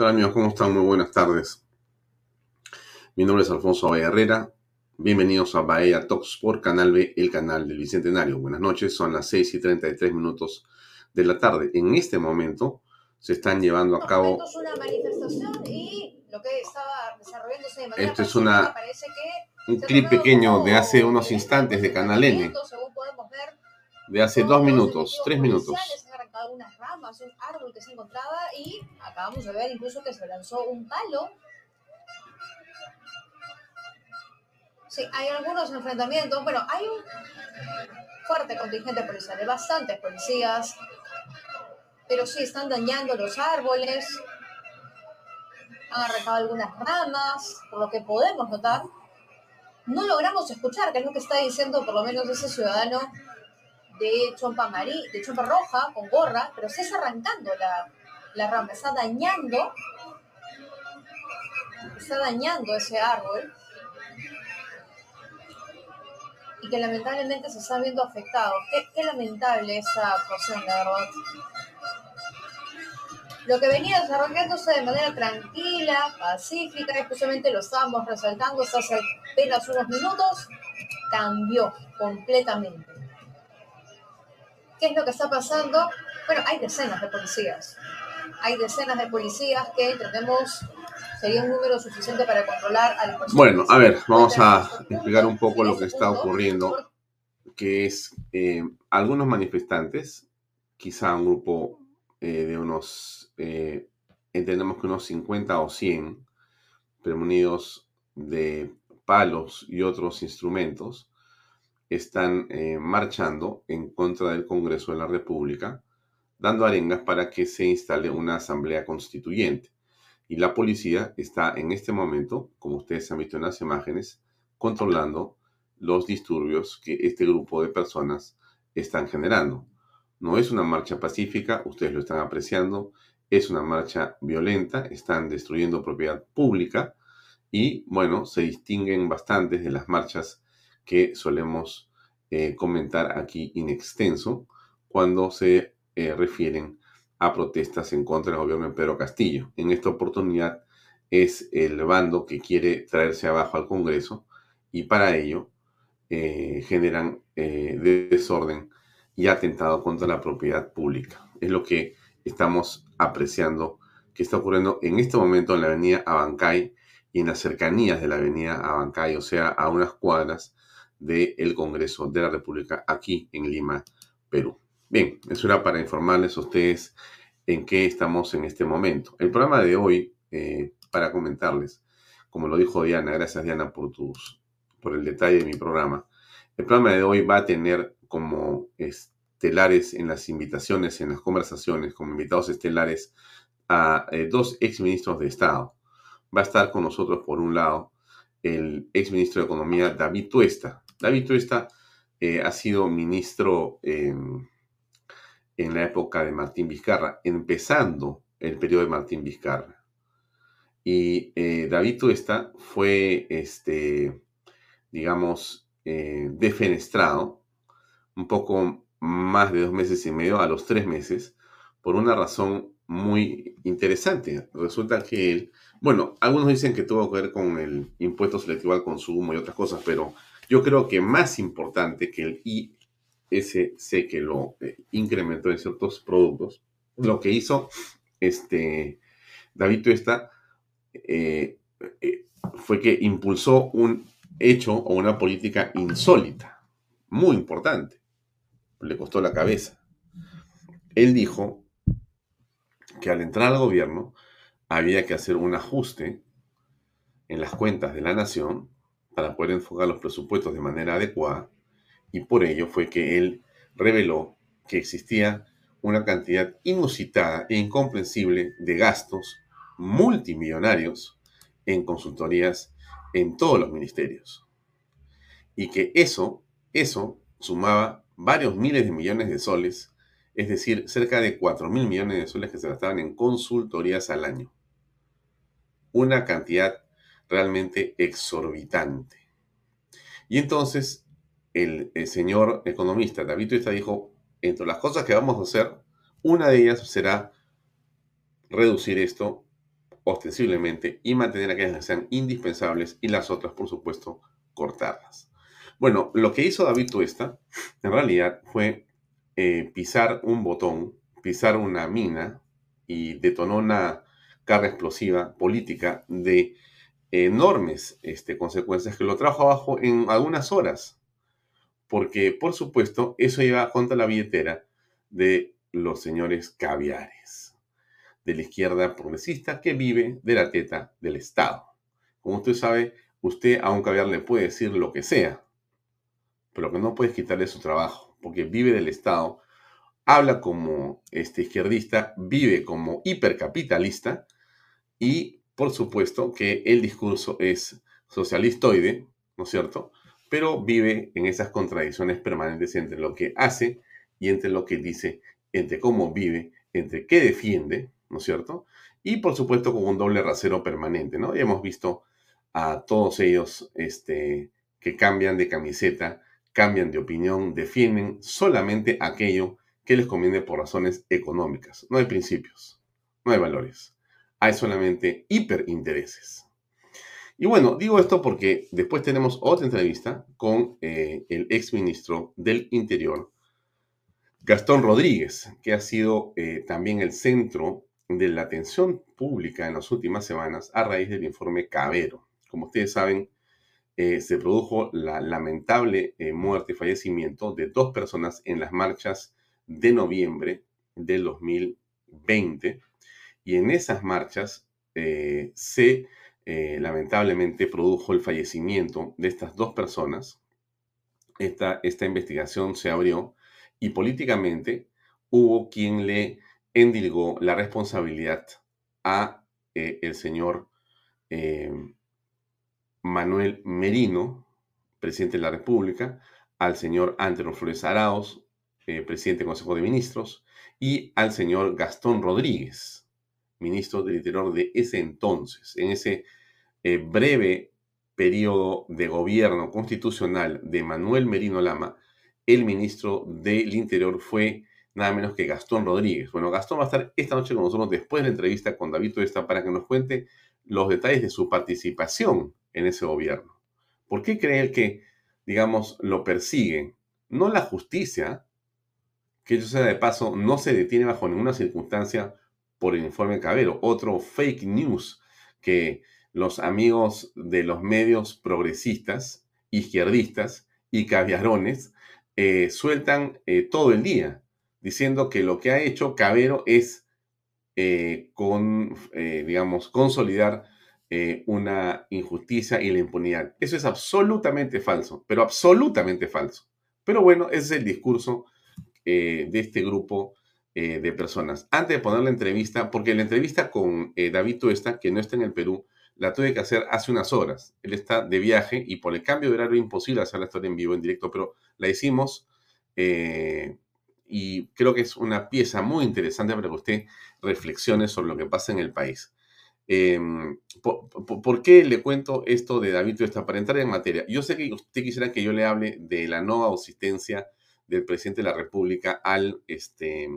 Hola amigos? ¿Cómo están? Muy buenas tardes. Mi nombre es Alfonso Bahía Herrera. Bienvenidos a Bahía Talks por Canal B, el canal del Bicentenario. Buenas noches, son las 6 y 33 minutos de la tarde. En este momento se están llevando a cabo... una manifestación y lo que estaba desarrollándose de manera Esto es una, un clip pequeño de hace unos instantes de Canal N. De hace dos minutos, tres minutos unas ramas, un árbol que se encontraba y acabamos de ver incluso que se lanzó un palo. Sí, hay algunos enfrentamientos, pero hay un fuerte contingente policial, de bastantes policías, pero sí están dañando los árboles, han arrancado algunas ramas, por lo que podemos notar. No logramos escuchar qué es lo que está diciendo por lo menos ese ciudadano de chompa amarí, de chompa roja con gorra, pero se está arrancando la, la rama, está dañando, está dañando ese árbol y que lamentablemente se está viendo afectado. Qué, qué lamentable esa actuación, la verdad. Lo que venía desarrollándose de manera tranquila, pacífica, justamente lo estábamos resaltando hasta hace apenas unos minutos, cambió completamente. ¿Qué es lo que está pasando? Bueno, hay decenas de policías. Hay decenas de policías que entendemos sería un número suficiente para controlar a las. Bueno, a ver, vamos a explicar un poco lo que está ocurriendo, que es eh, algunos manifestantes, quizá un grupo eh, de unos, eh, entendemos que unos 50 o 100, premonidos de palos y otros instrumentos, están eh, marchando en contra del Congreso de la República, dando arengas para que se instale una asamblea constituyente. Y la policía está en este momento, como ustedes han visto en las imágenes, controlando los disturbios que este grupo de personas están generando. No es una marcha pacífica, ustedes lo están apreciando, es una marcha violenta, están destruyendo propiedad pública y, bueno, se distinguen bastantes de las marchas que solemos eh, comentar aquí in extenso cuando se eh, refieren a protestas en contra del gobierno de Pedro Castillo. En esta oportunidad es el bando que quiere traerse abajo al Congreso y para ello eh, generan desorden y atentado contra la propiedad pública. Es lo que estamos apreciando que está ocurriendo en este momento en la avenida Abancay y en las cercanías de la avenida Abancay, o sea, a unas cuadras del Congreso de la República aquí en Lima, Perú. Bien, eso era para informarles a ustedes en qué estamos en este momento. El programa de hoy, eh, para comentarles, como lo dijo Diana, gracias Diana por, tus, por el detalle de mi programa. El programa de hoy va a tener como estelares en las invitaciones, en las conversaciones, como invitados estelares a eh, dos exministros de Estado. Va a estar con nosotros, por un lado, el exministro de Economía, David Tuesta. David Tuesta eh, ha sido ministro en la época de Martín Vizcarra, empezando el periodo de Martín Vizcarra. Y eh, David Tuesta fue, este, digamos, eh, defenestrado un poco más de dos meses y medio, a los tres meses, por una razón muy interesante. Resulta que él, bueno, algunos dicen que tuvo que ver con el impuesto selectivo al consumo y otras cosas, pero yo creo que más importante que el ISC que lo eh, incrementó en ciertos productos lo que hizo este, David Tuesta eh, eh, fue que impulsó un hecho o una política insólita, muy importante. Le costó la cabeza. Él dijo que al entrar al gobierno había que hacer un ajuste en las cuentas de la nación para poder enfocar los presupuestos de manera adecuada y por ello fue que él reveló que existía una cantidad inusitada e incomprensible de gastos multimillonarios en consultorías en todos los ministerios. Y que eso, eso sumaba varios miles de millones de soles, es decir, cerca de 4 mil millones de soles que se gastaban en consultorías al año. Una cantidad realmente exorbitante. Y entonces el, señor economista David Tuesta dijo, entre las cosas que vamos a hacer, una de ellas será reducir esto ostensiblemente y mantener aquellas que sean indispensables y las otras, por supuesto, cortarlas. Bueno, lo que hizo David Tuesta en realidad fue eh, pisar un botón, pisar una mina y detonó una carga explosiva política de enormes este, consecuencias que lo trajo abajo en algunas horas porque por supuesto eso iba contra la billetera de los señores caviares, de la izquierda progresista que vive de la teta del Estado. Como usted sabe, usted a un caviar le puede decir lo que sea, pero que no puede quitarle su trabajo, porque vive del Estado, habla como este izquierdista, vive como hipercapitalista y por supuesto que el discurso es socialistoide, ¿no es cierto? pero vive en esas contradicciones permanentes entre lo que hace y entre lo que dice, entre cómo vive, entre qué defiende, ¿no es cierto? Y por supuesto con un doble rasero permanente, ¿no? Y hemos visto a todos ellos este, que cambian de camiseta, cambian de opinión, defienden solamente aquello que les conviene por razones económicas. No hay principios, no hay valores, hay solamente hiperintereses. Y bueno, digo esto porque después tenemos otra entrevista con eh, el ex ministro del Interior, Gastón Rodríguez, que ha sido eh, también el centro de la atención pública en las últimas semanas a raíz del informe Cabero. Como ustedes saben, eh, se produjo la lamentable muerte y fallecimiento de dos personas en las marchas de noviembre del 2020. Y en esas marchas se eh, lamentablemente produjo el fallecimiento de estas dos personas. Esta, esta investigación se abrió y políticamente hubo quien le endilgó la responsabilidad a eh, el señor eh, Manuel Merino, presidente de la República, al señor Antonio Flores Arauz, presidente del Consejo de Ministros, y al señor Gastón Rodríguez, ministro del Interior de ese entonces, en ese eh, breve periodo de gobierno constitucional de Manuel Merino Lama, el ministro del Interior fue nada menos que Gastón Rodríguez. Bueno, Gastón va a estar esta noche con nosotros después de la entrevista con David Tuesta para que nos cuente los detalles de su participación en ese gobierno. ¿Por qué cree que, digamos, lo persigue? No la justicia, que yo sea de paso, no se detiene bajo ninguna circunstancia por el informe Cabero, otro fake news que los amigos de los medios progresistas, izquierdistas y caviarones eh, sueltan eh, todo el día, diciendo que lo que ha hecho Cabero es eh, con, digamos, consolidar una injusticia y la impunidad. Eso es absolutamente falso, pero absolutamente falso. Pero bueno, ese es el discurso de este grupo eh, de personas. Antes de poner la entrevista, porque la entrevista con eh, David Tuesta, que no está en el Perú, la tuve que hacer hace unas horas. Él está de viaje y por el cambio de horario imposible hacer la historia en vivo, en directo, pero la hicimos eh, y creo que es una pieza muy interesante para que usted reflexione sobre lo que pasa en el país. Em, ¿por, qué le cuento esto de David Tuesta? Para entrar en materia, yo sé que usted quisiera que yo le hable de la no asistencia del presidente de la República al, este,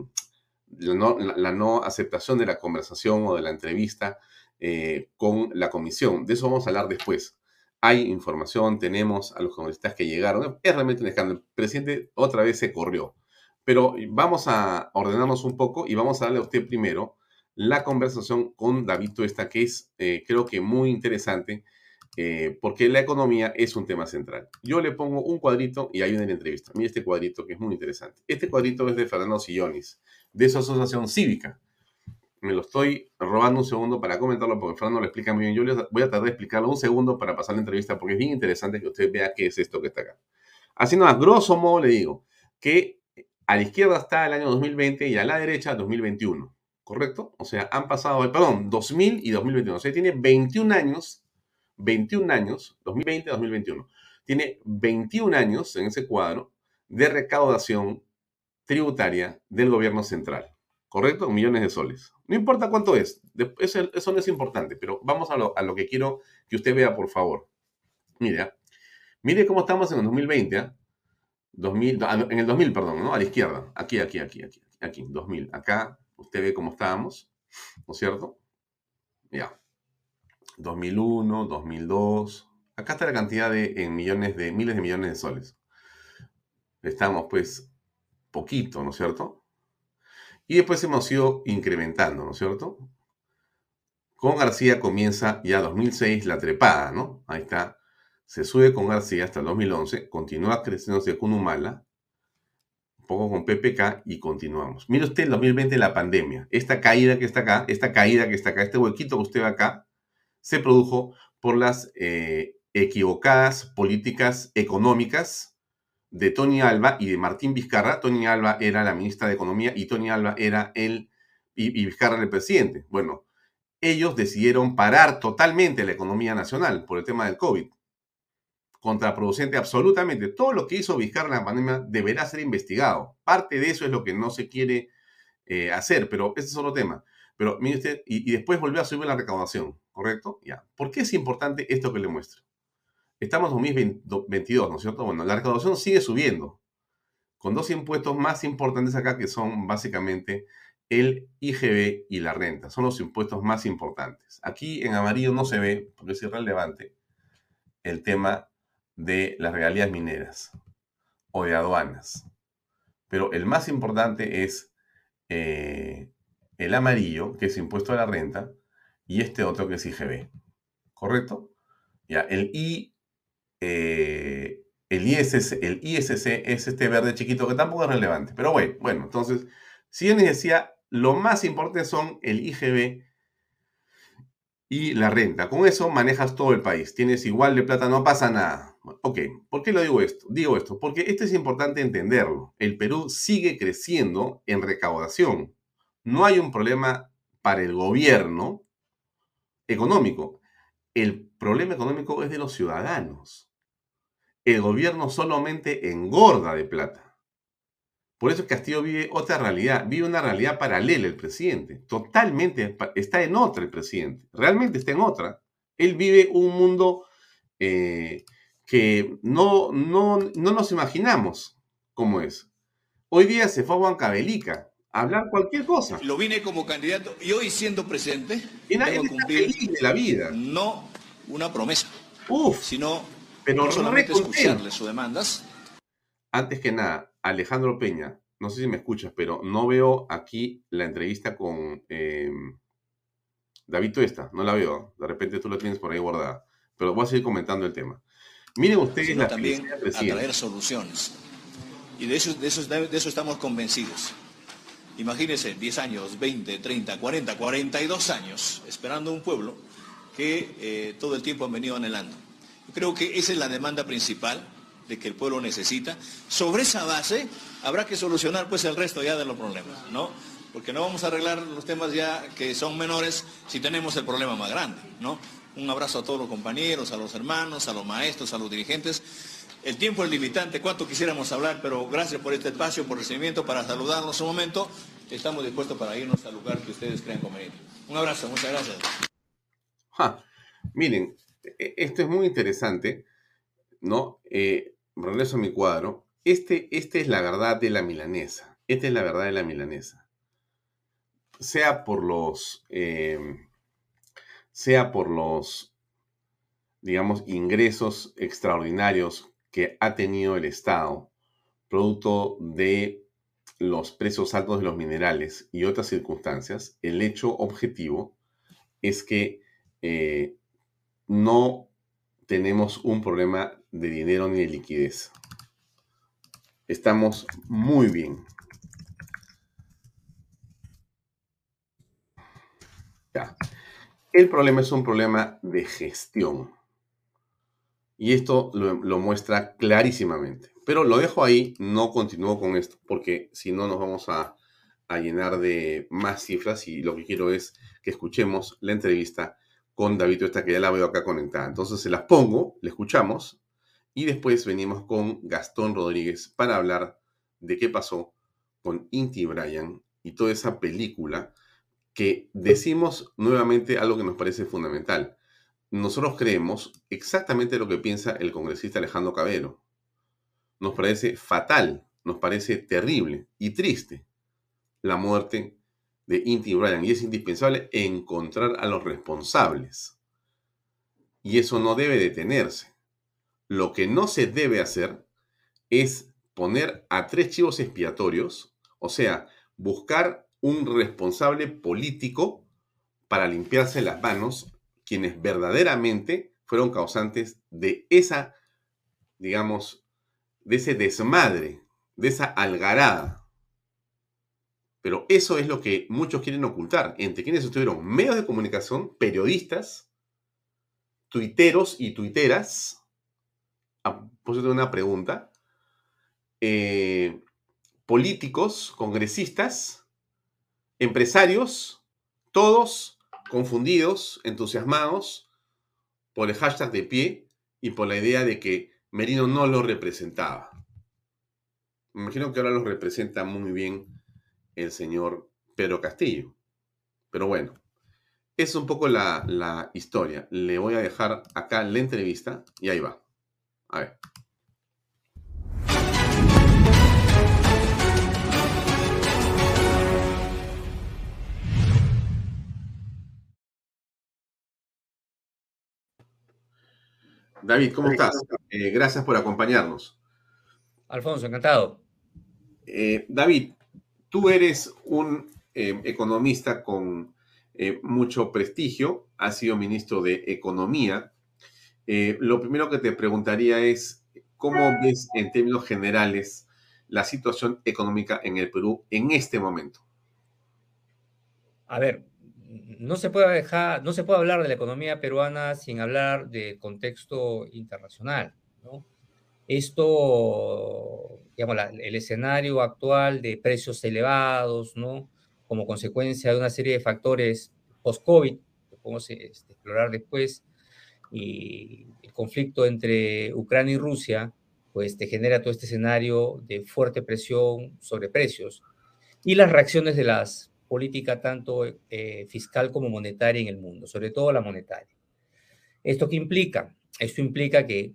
la no, aceptación de la conversación o de la entrevista eh, con la comisión. De eso vamos a hablar después. Hay información, tenemos a los congresistas que llegaron. Es realmente un escándalo. El presidente otra vez se corrió. Pero vamos a ordenarnos un poco y vamos a darle a usted primero la conversación con David Tuesta, que es eh, creo que muy interesante, eh, porque la economía es un tema central. Yo le pongo un cuadrito y hay una entrevista. Mira este cuadrito que es muy interesante. Este cuadrito es de Fernando Sillonis, de su asociación cívica. Me lo estoy robando un segundo para comentarlo porque Fernando lo explica muy bien. Yo les voy a tratar de explicarlo un segundo para pasar la entrevista porque es bien interesante que usted vea qué es esto que está acá. Así nada, grosso modo le digo que a la izquierda está el año 2020 y a la derecha 2021. ¿correcto? O sea, han pasado, perdón, 2000 y 2021. O sea, tiene 21 años, 21 años, 2020, 2021. Tiene 21 años en ese cuadro de recaudación tributaria del gobierno central, ¿correcto? Millones de soles. No importa cuánto es, eso, no es importante, pero vamos a lo, que quiero que usted vea, por favor. Mira, mire cómo estamos en el 2020, 2000, ¿eh? en el 2000, perdón, ¿no? A la izquierda, aquí, aquí, aquí, aquí, aquí, 2000, acá, Usted ve cómo estábamos, ¿no es cierto? Ya. 2001, 2002. Acá está la cantidad de en millones de miles de millones de soles. Estamos pues poquito, ¿no es cierto? Y después hemos ido incrementando, ¿no es cierto? Con García comienza ya 2006 la trepada, ¿no? Ahí está. Se sube con García hasta el 2011, continúa creciendo hacia Cunumala poco con PPK y continuamos. Mire usted el 2020 la pandemia. Esta caída que está acá, esta caída que está acá, este huequito que usted ve acá, se produjo por las eh, equivocadas políticas económicas de Tony Alba y de Martín Vizcarra. Tony Alba era la ministra de Economía y Tony Alba era el, y, y Vizcarra el presidente. Bueno, ellos decidieron parar totalmente la economía nacional por el tema del COVID contraproducente absolutamente. Todo lo que hizo Vizcarra en la pandemia deberá ser investigado. Parte de eso es lo que no se quiere eh, hacer, pero ese es otro tema. Pero mire usted, y, después volvió a subir la recaudación, ¿correcto? Ya. ¿Por qué es importante esto que le muestro? Estamos en 2022, ¿no es cierto? Bueno, la recaudación sigue subiendo, con dos impuestos más importantes acá que son básicamente el IGB y la renta. Son los impuestos más importantes. Aquí en amarillo no se ve, porque es irrelevante, el tema de las regalías mineras o de aduanas. Pero el más importante es eh, el amarillo, que es impuesto a la renta, y este otro que es IGB. ¿Correcto? Ya, el I, eh, el ISC, el ISC es este verde chiquito que tampoco es relevante. Pero bueno, bueno, entonces, si yo les decía, lo más importante son el IGB y la renta. Con eso manejas todo el país. Tienes igual de plata, no pasa nada. Ok, ¿por qué lo digo esto? Digo esto, porque esto es importante entenderlo. El Perú sigue creciendo en recaudación. No hay un problema para el gobierno económico. El problema económico es de los ciudadanos. El gobierno solamente engorda de plata. Por eso Castillo vive otra realidad, vive una realidad paralela el presidente, totalmente está en otra el presidente, realmente está en otra. Él vive un mundo eh, que no, no, no nos imaginamos cómo es. Hoy día se fue a Huancavelica a hablar cualquier cosa. Lo vine como candidato y hoy siendo presidente, y nadie cumplir de la vida. No una promesa, Uf, sino pero solamente escucharle sus demandas. Antes que nada, Alejandro Peña, no sé si me escuchas, pero no veo aquí la entrevista con eh, David Tuesta, no la veo. De repente tú la tienes por ahí guardada. Pero voy a seguir comentando el tema. Miren ustedes la también a traer soluciones. Y de eso, de, eso, de eso estamos convencidos. Imagínense, 10 años, 20, 30, 40, 42 años esperando un pueblo que eh, todo el tiempo han venido anhelando. Creo que esa es la demanda principal de que el pueblo necesita. Sobre esa base habrá que solucionar pues el resto ya de los problemas, ¿no? Porque no vamos a arreglar los temas ya que son menores si tenemos el problema más grande, ¿no? Un abrazo a todos los compañeros, a los hermanos, a los maestros, a los dirigentes. El tiempo es limitante, cuánto quisiéramos hablar, pero gracias por este espacio, por el recibimiento, para saludarnos un momento. Estamos dispuestos para irnos al lugar que ustedes crean conveniente. Un abrazo, muchas gracias. miren, esto es muy interesante, ¿no? Eh, regreso a mi cuadro, este, esta es la verdad de la milanesa. Esta es la verdad de la milanesa. Sea por los, eh, sea por los, digamos, ingresos extraordinarios que ha tenido el Estado, producto de los precios altos de los minerales y otras circunstancias, el hecho objetivo es que eh, no tenemos un problema de dinero ni de liquidez. Estamos muy bien. Ya. El problema es un problema de gestión. Y esto lo, muestra clarísimamente. Pero lo dejo ahí, no continúo con esto, porque si no nos vamos a, a llenar de más cifras y lo que quiero es que escuchemos la entrevista con David esta que ya la veo acá conectada. Entonces se las pongo, la escuchamos y después venimos con Gastón Rodríguez para hablar de qué pasó con Inti Bryan y toda esa película que decimos nuevamente algo que nos parece fundamental. Nosotros creemos exactamente lo que piensa el congresista Alejandro Cabero. Nos parece fatal, nos parece terrible y triste la muerte de Inti Bryan y es indispensable encontrar a los responsables. Y eso no debe detenerse. Lo que no se debe hacer es poner a tres chivos expiatorios, o sea, buscar un responsable político para limpiarse las manos quienes verdaderamente fueron causantes de esa, digamos, de ese desmadre, de esa algarada. Pero eso es lo que muchos quieren ocultar. Entre quienes estuvieron medios de comunicación, periodistas, tuiteros y tuiteras. A de una pregunta. Eh, políticos, congresistas, empresarios, todos confundidos, entusiasmados por el hashtag de pie y por la idea de que Merino no lo representaba. Me imagino que ahora lo representa muy bien el señor Pedro Castillo. Pero bueno, es un poco la, la historia. Le voy a dejar acá la entrevista y ahí va. A ver. David, ¿cómo estás? Eh, gracias por acompañarnos. Alfonso, encantado. Eh, David, Tú eres un eh, economista con eh, mucho prestigio, has sido ministro de Economía. Eh, lo primero que te preguntaría es, ¿cómo ves en términos generales la situación económica en el Perú en este momento? A ver, no se puede dejar, no se puede hablar de la economía peruana sin hablar de contexto internacional, ¿no? Esto, digamos, el escenario actual de precios elevados, ¿no? Como consecuencia de una serie de factores post-COVID, que podemos este, explorar después, y el conflicto entre Ucrania y Rusia, pues te genera todo este escenario de fuerte presión sobre precios y las reacciones de las políticas tanto eh, fiscal como monetaria en el mundo, sobre todo la monetaria. ¿Esto qué implica? Esto implica que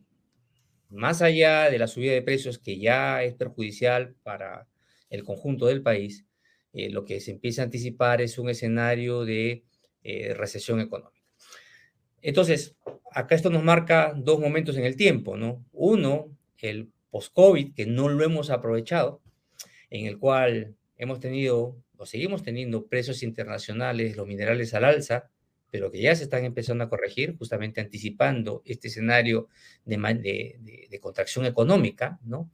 más allá de la subida de precios que ya es perjudicial para el conjunto del país, eh, lo que se empieza a anticipar es un escenario de eh, recesión económica. Entonces, acá esto nos marca dos momentos en el tiempo, ¿no? Uno, el post-COVID, que no lo hemos aprovechado, en el cual hemos tenido, o seguimos teniendo, precios internacionales, los minerales al alza, pero que ya se están empezando a corregir, justamente anticipando este escenario de, de, contracción económica, ¿no?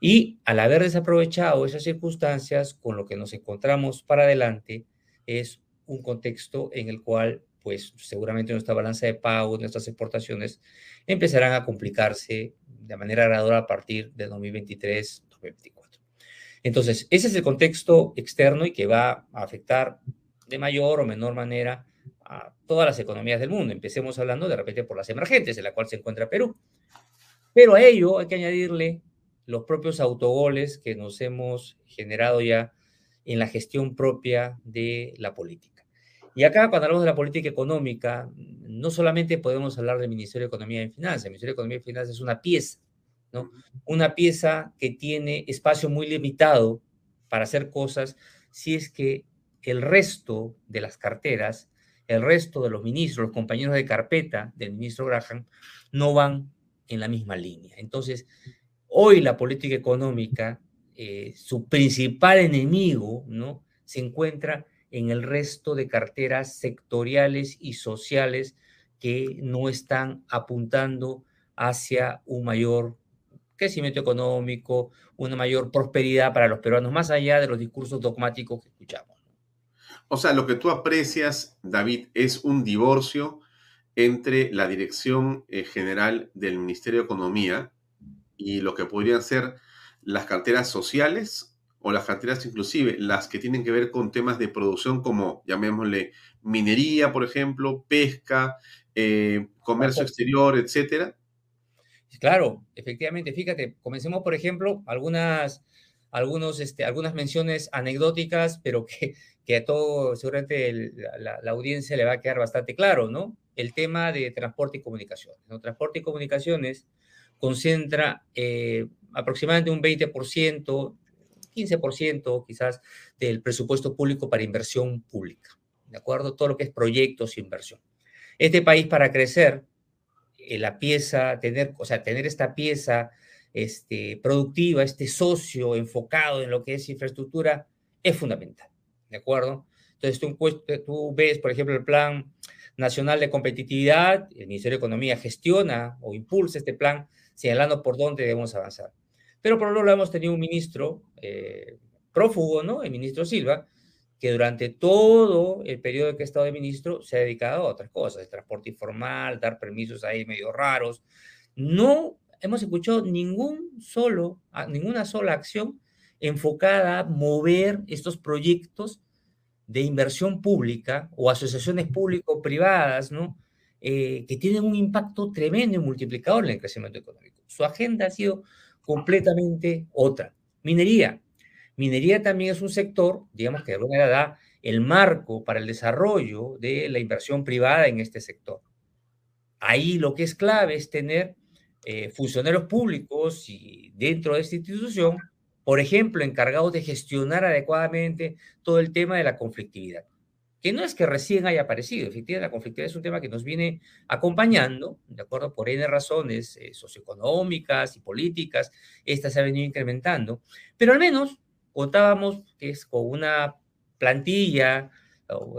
Y al haber desaprovechado esas circunstancias, con lo que nos encontramos para adelante es un contexto en el cual, pues seguramente nuestra balanza de pagos, nuestras exportaciones empezarán a complicarse de manera gradual a partir de 2023-2024. Entonces, ese es el contexto externo y que va a afectar de mayor o menor manera a todas las economías del mundo. Empecemos hablando de repente por las emergentes, en la cual se encuentra Perú. Pero a ello hay que añadirle los propios autogoles que nos hemos generado ya en la gestión propia de la política. Y acá, cuando hablamos de la política económica, no solamente podemos hablar del Ministerio de Economía y Finanzas. El Ministerio de Economía y Finanzas es una pieza, ¿no? Una pieza que tiene espacio muy limitado para hacer cosas si es que el resto de las carteras el resto de los ministros, los compañeros de carpeta del ministro Graham, no van en la misma línea. Entonces, hoy la política económica eh, su principal enemigo, ¿no? Se encuentra en el resto de carteras sectoriales y sociales que no están apuntando hacia un mayor crecimiento económico, una mayor prosperidad para los peruanos, más allá de los discursos dogmáticos que escuchamos. O sea, lo que tú aprecias, David, es un divorcio entre la dirección eh, general del Ministerio de Economía y lo que podrían ser las carteras sociales o las carteras inclusive, las que tienen que ver con temas de producción como, llamémosle, minería, por ejemplo, pesca, eh, comercio exterior, etcétera. Claro, efectivamente, fíjate, comencemos, por ejemplo, algunas, algunos, este, algunas menciones anecdóticas, pero que, que a todo, seguramente la, audiencia le va a quedar bastante claro, ¿no? El tema de transporte y comunicaciones. ¿no? Transporte y comunicaciones concentra eh, aproximadamente un 20%, 15% quizás del presupuesto público para inversión pública, ¿de acuerdo? Todo lo que es proyectos e inversión. Este país para crecer, eh, la pieza, tener, o sea, tener esta pieza este, productiva, este socio enfocado en lo que es infraestructura, es fundamental, ¿de acuerdo? Entonces tú, tú ves, por ejemplo, el Plan Nacional de Competitividad, el Ministerio de Economía gestiona o impulsa este plan señalando por dónde debemos avanzar. Pero por otro lado hemos tenido un ministro eh, prófugo, ¿no? El ministro Silva, que durante todo el periodo que ha estado de ministro se ha dedicado a otras cosas, el transporte informal, dar permisos ahí medio raros. No hemos escuchado ningún solo, ninguna sola acción enfocada a mover estos proyectos de inversión pública o asociaciones público-privadas, ¿no? Eh, que tienen un impacto tremendo y multiplicador en el crecimiento económico. Su agenda ha sido completamente otra. Minería. Minería también es un sector, digamos que de alguna manera da el marco para el desarrollo de la inversión privada en este sector. Ahí lo que es clave es tener eh, funcionarios públicos y dentro de esta institución, por ejemplo, encargados de gestionar adecuadamente todo el tema de la conflictividad que no es que recién haya aparecido, efectivamente la conflictividad es un tema que nos viene acompañando, de acuerdo, por N razones eh, socioeconómicas y políticas, esta se ha venido incrementando, pero al menos contábamos que es con una plantilla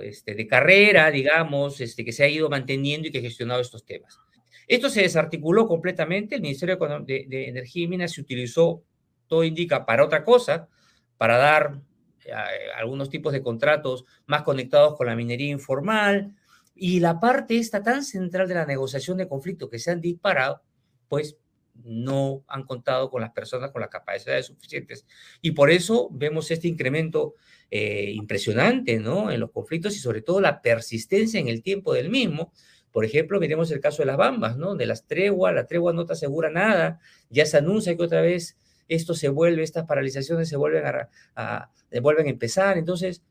este, de carrera, digamos, este, que se ha ido manteniendo y que ha gestionado estos temas. Esto se desarticuló completamente, el Ministerio de, Energía y Minas se utilizó, todo indica, para otra cosa, para dar eh, algunos tipos de contratos más conectados con la minería informal, y la parte esta tan central de la negociación de conflictos que se han disparado, pues no han contado con las personas con las capacidades suficientes. Y por eso vemos este incremento eh, impresionante ¿no? en los conflictos y sobre todo la persistencia en el tiempo del mismo. Por ejemplo, miremos el caso de las bambas, ¿no? De las treguas, la tregua no te asegura nada, ya se anuncia que otra vez esto se vuelve, estas paralizaciones se vuelven a, vuelven a empezar. Entonces,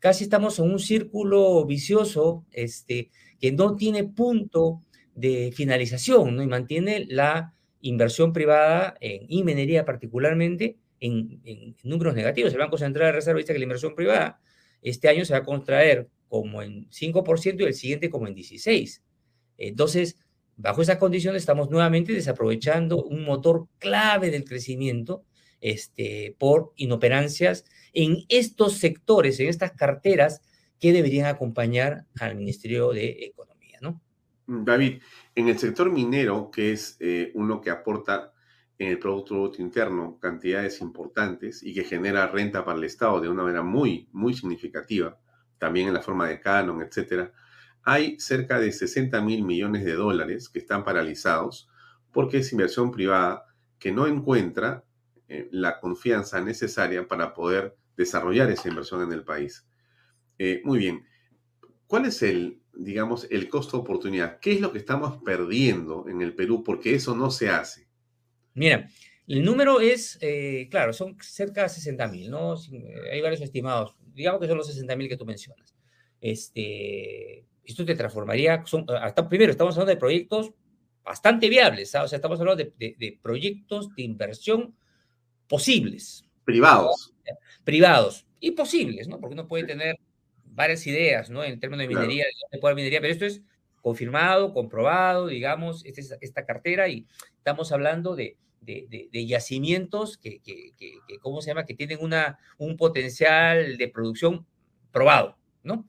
casi estamos en un círculo vicioso este, que no tiene punto de finalización, ¿no? Y mantiene la inversión privada en minería particularmente en, números negativos. El Banco Central de Reserva dice que la inversión privada este año se va a contraer como en 5% y el siguiente como en 16%. Entonces, Bajo esas condiciones estamos nuevamente desaprovechando un motor clave del crecimiento este, por inoperancias en estos sectores, en estas carteras que deberían acompañar al Ministerio de Economía, ¿no? Mm, David, en el sector minero, que es eh, uno que aporta en el Producto Interno cantidades importantes y que genera renta para el Estado de una manera muy, muy significativa, también en la forma de canon, etcétera, hay cerca de 60 mil millones de dólares que están paralizados porque es inversión privada que no encuentra eh, la confianza necesaria para poder desarrollar esa inversión en el país. Eh, muy bien. ¿Cuál es el, digamos, el costo de oportunidad? ¿Qué es lo que estamos perdiendo en el Perú porque eso no se hace? Mira, el número es, eh, claro, son cerca de 60 mil, ¿no? Hay varios estimados. Digamos que son los 60 mil que tú mencionas. Este, esto te transformaría, son, hasta, primero estamos hablando de proyectos bastante viables, ¿sabes? o sea, estamos hablando de, proyectos de inversión posibles. Privados. Privados y posibles, ¿no? Porque uno puede tener varias ideas, ¿no? En términos de minería, de minería, pero esto es confirmado, comprobado, digamos, esta, esta cartera y estamos hablando de, de, de, yacimientos que, que, que, ¿cómo se llama?, que tienen una, un potencial de producción probado, ¿no?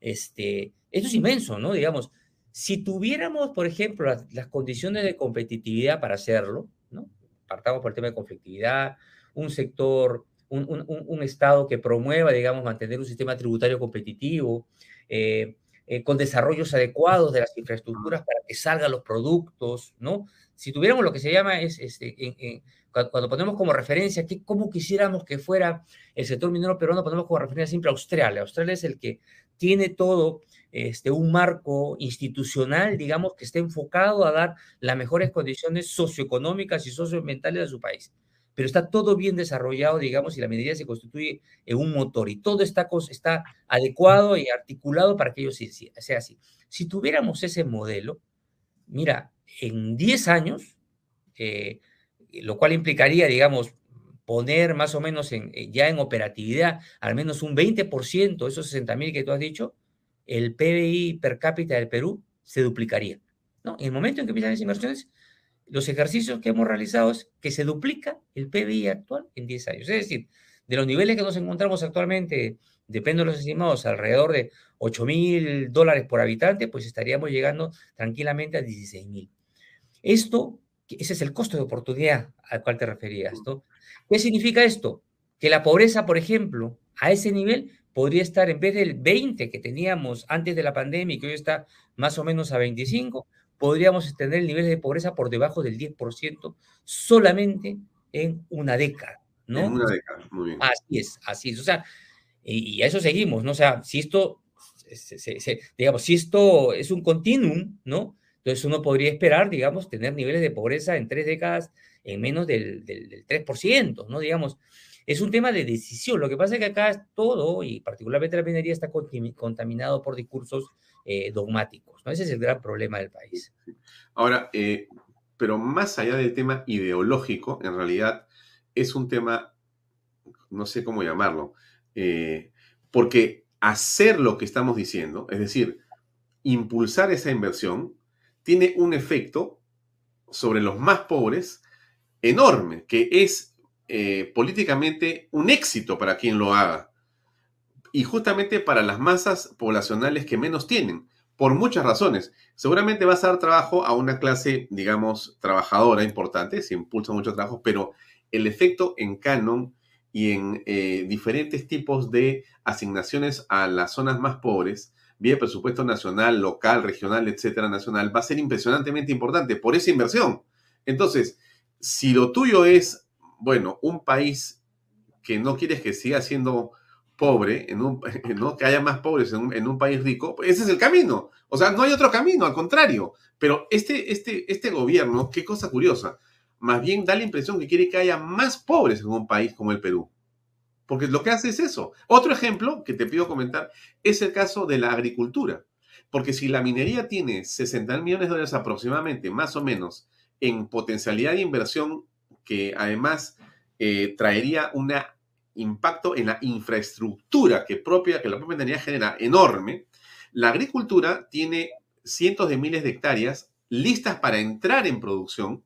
Este, esto es inmenso, ¿no? Digamos, si tuviéramos, por ejemplo, las, las condiciones de competitividad para hacerlo, ¿no? Partamos por el tema de conflictividad, un sector, un, un, un Estado que promueva, digamos, mantener un sistema tributario competitivo, eh, eh, con desarrollos adecuados de las infraestructuras para que salgan los productos, ¿no? Si tuviéramos lo que se llama, es, este, en, cuando, ponemos como referencia, que, ¿cómo quisiéramos que fuera el sector minero peruano? Ponemos como referencia siempre a Australia. Australia es el que tiene todo este, un marco institucional, digamos, que esté enfocado a dar las mejores condiciones socioeconómicas y socioambientales a su país pero está todo bien desarrollado, digamos, y la minería se constituye en un motor y todo está, está adecuado y articulado para que ello sea así. Si tuviéramos ese modelo, mira, en 10 años, eh, lo cual implicaría, digamos, poner más o menos en, eh, ya en operatividad al menos un 20%, esos 60 mil que tú has dicho, el PBI per cápita del Perú se duplicaría. ¿no? En el momento en que empiezan esas inversiones, los ejercicios que hemos realizado es que se duplica el PBI actual en 10 años. Es decir, de los niveles que nos encontramos actualmente, depende de los estimados, alrededor de 8 mil dólares por habitante, pues estaríamos llegando tranquilamente a 16 mil. Esto, ese es el costo de oportunidad al cual te referías, ¿no? ¿Qué significa esto? Que la pobreza, por ejemplo, a ese nivel podría estar en vez del 20 que teníamos antes de la pandemia y que hoy está más o menos a 25, podríamos tener el nivel de pobreza por debajo del 10% solamente en una década, ¿no? En una década, muy bien. Así es, así es. O sea, y, a eso seguimos, ¿no? O sea, si esto, digamos, si esto es un continuum, ¿no? Entonces uno podría esperar, digamos, tener niveles de pobreza en tres décadas en menos del, del, del 3%, ¿no? Digamos, es un tema de decisión. Lo que pasa es que acá todo, y particularmente la minería, está contaminado por discursos eh, dogmáticos. ¿no? Ese es el gran problema del país. Ahora, eh, pero más allá del tema ideológico, en realidad es un tema, no sé cómo llamarlo, eh, porque hacer lo que estamos diciendo, es decir, impulsar esa inversión, tiene un efecto sobre los más pobres enorme, que es políticamente un éxito para quien lo haga y justamente para las masas poblacionales que menos tienen, por muchas razones. Seguramente vas a dar trabajo a una clase, digamos, trabajadora importante, se impulsa mucho trabajo, pero el efecto en canon y en eh, diferentes tipos de asignaciones a las zonas más pobres, vía presupuesto nacional, local, regional, etcétera, nacional, va a ser impresionantemente importante por esa inversión. Entonces, si lo tuyo es, bueno, un país que no quieres que siga siendo pobre, en un, ¿no? que haya más pobres en un, país rico, pues ese es el camino. O sea, no hay otro camino, al contrario. Pero este, este, este gobierno, qué cosa curiosa, más bien da la impresión que quiere que haya más pobres en un país como el Perú. Porque lo que hace es eso. Otro ejemplo que te pido comentar es el caso de la agricultura. Porque si la minería tiene 60 millones de dólares aproximadamente, más o menos, en potencialidad de inversión que además eh, traería una impacto en la infraestructura que, propia, que la propia minería genera enorme, la agricultura tiene cientos de miles de hectáreas listas para entrar en producción,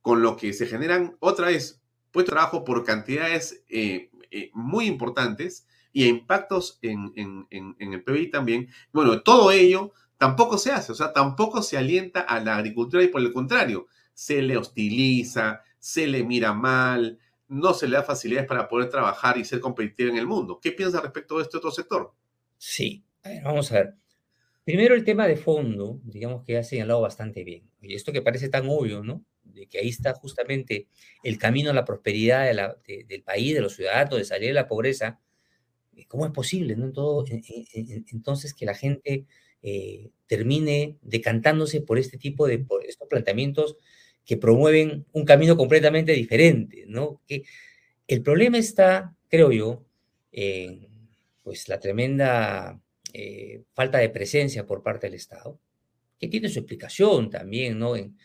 con lo que se generan otra vez puestos de trabajo por cantidades eh, eh, muy importantes y impactos en, el PBI también. Bueno, todo ello tampoco se hace, o sea, tampoco se alienta a la agricultura y por el contrario, se le hostiliza, se le mira mal, no se le da facilidades para poder trabajar y ser competitivo en el mundo. ¿Qué piensa respecto de este otro sector? Sí, vamos a ver. Primero el tema de fondo, digamos que ha señalado bastante bien. Y esto que parece tan obvio, ¿no? De que ahí está justamente el camino a la prosperidad del país, de los ciudadanos, de salir de la pobreza. ¿Cómo es posible, ¿no? Todo, entonces que la gente eh, termine decantándose por este tipo de estos planteamientos que promueven un camino completamente diferente, ¿no? Que el problema está, creo yo, en pues, la tremenda eh, falta de presencia por parte del Estado, que tiene su explicación también, ¿no? En,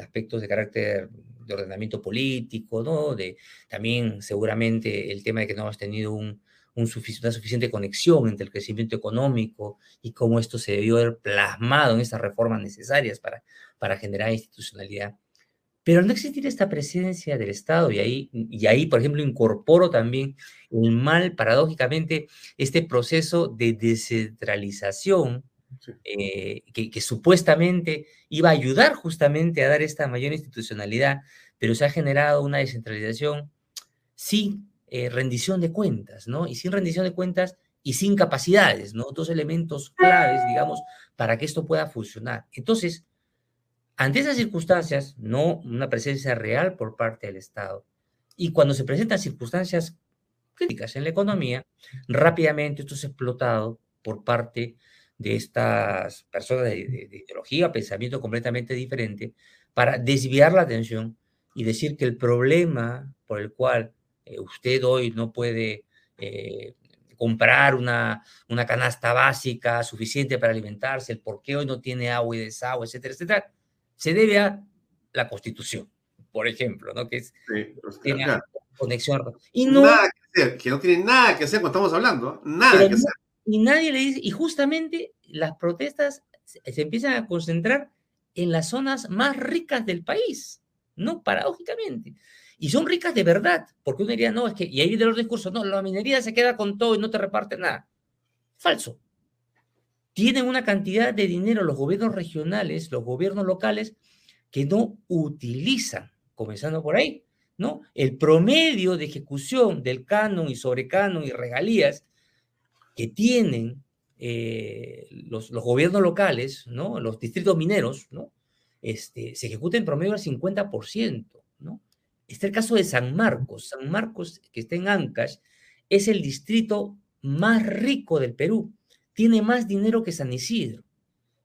aspectos de carácter de ordenamiento político, ¿no? De, también seguramente el tema de que no hemos tenido un, una suficiente conexión entre el crecimiento económico y cómo esto se debió haber plasmado en estas reformas necesarias para, para generar institucionalidad. Pero no existir esta presencia del Estado, y ahí, y ahí, por ejemplo, incorporo también el mal, paradójicamente, este proceso de descentralización eh, que, que, supuestamente iba a ayudar justamente a dar esta mayor institucionalidad, pero se ha generado una descentralización sin eh, rendición de cuentas, ¿no? Y sin rendición de cuentas y sin capacidades, ¿no? Dos elementos claves, digamos, para que esto pueda funcionar. Entonces, ante esas circunstancias, no una presencia real por parte del Estado, y cuando se presentan circunstancias críticas en la economía, rápidamente esto es explotado por parte de estas personas de, de ideología, pensamiento completamente diferente, para desviar la atención y decir que el problema por el cual eh, usted hoy no puede eh, comprar una, una canasta básica suficiente para alimentarse, el por qué hoy no tiene agua y desagüe, etcétera, etcétera, se debe a la Constitución, por ejemplo, ¿no? Que es, pues, tiene conexión. Y no, nada que hacer, que no tiene nada que hacer cuando estamos hablando, nada que hacer. Y nadie le dice, y justamente las protestas se, se empiezan a concentrar en las zonas más ricas del país, ¿no? Paradójicamente. Y son ricas de verdad, porque uno diría, no, es que, y ahí de los discursos, no, la minería se queda con todo y no te reparte nada. Falso. Tienen una cantidad de dinero los gobiernos regionales, los gobiernos locales, que no utilizan, comenzando por ahí, ¿no? El promedio de ejecución del canon y sobrecanon y regalías que tienen eh, los, gobiernos locales, ¿no? Los distritos mineros, ¿no? Este, se ejecuta en promedio al 50%, ¿no? Está el caso de San Marcos. San Marcos, que está en Ancash, es el distrito más rico del Perú. Tiene más dinero que San Isidro.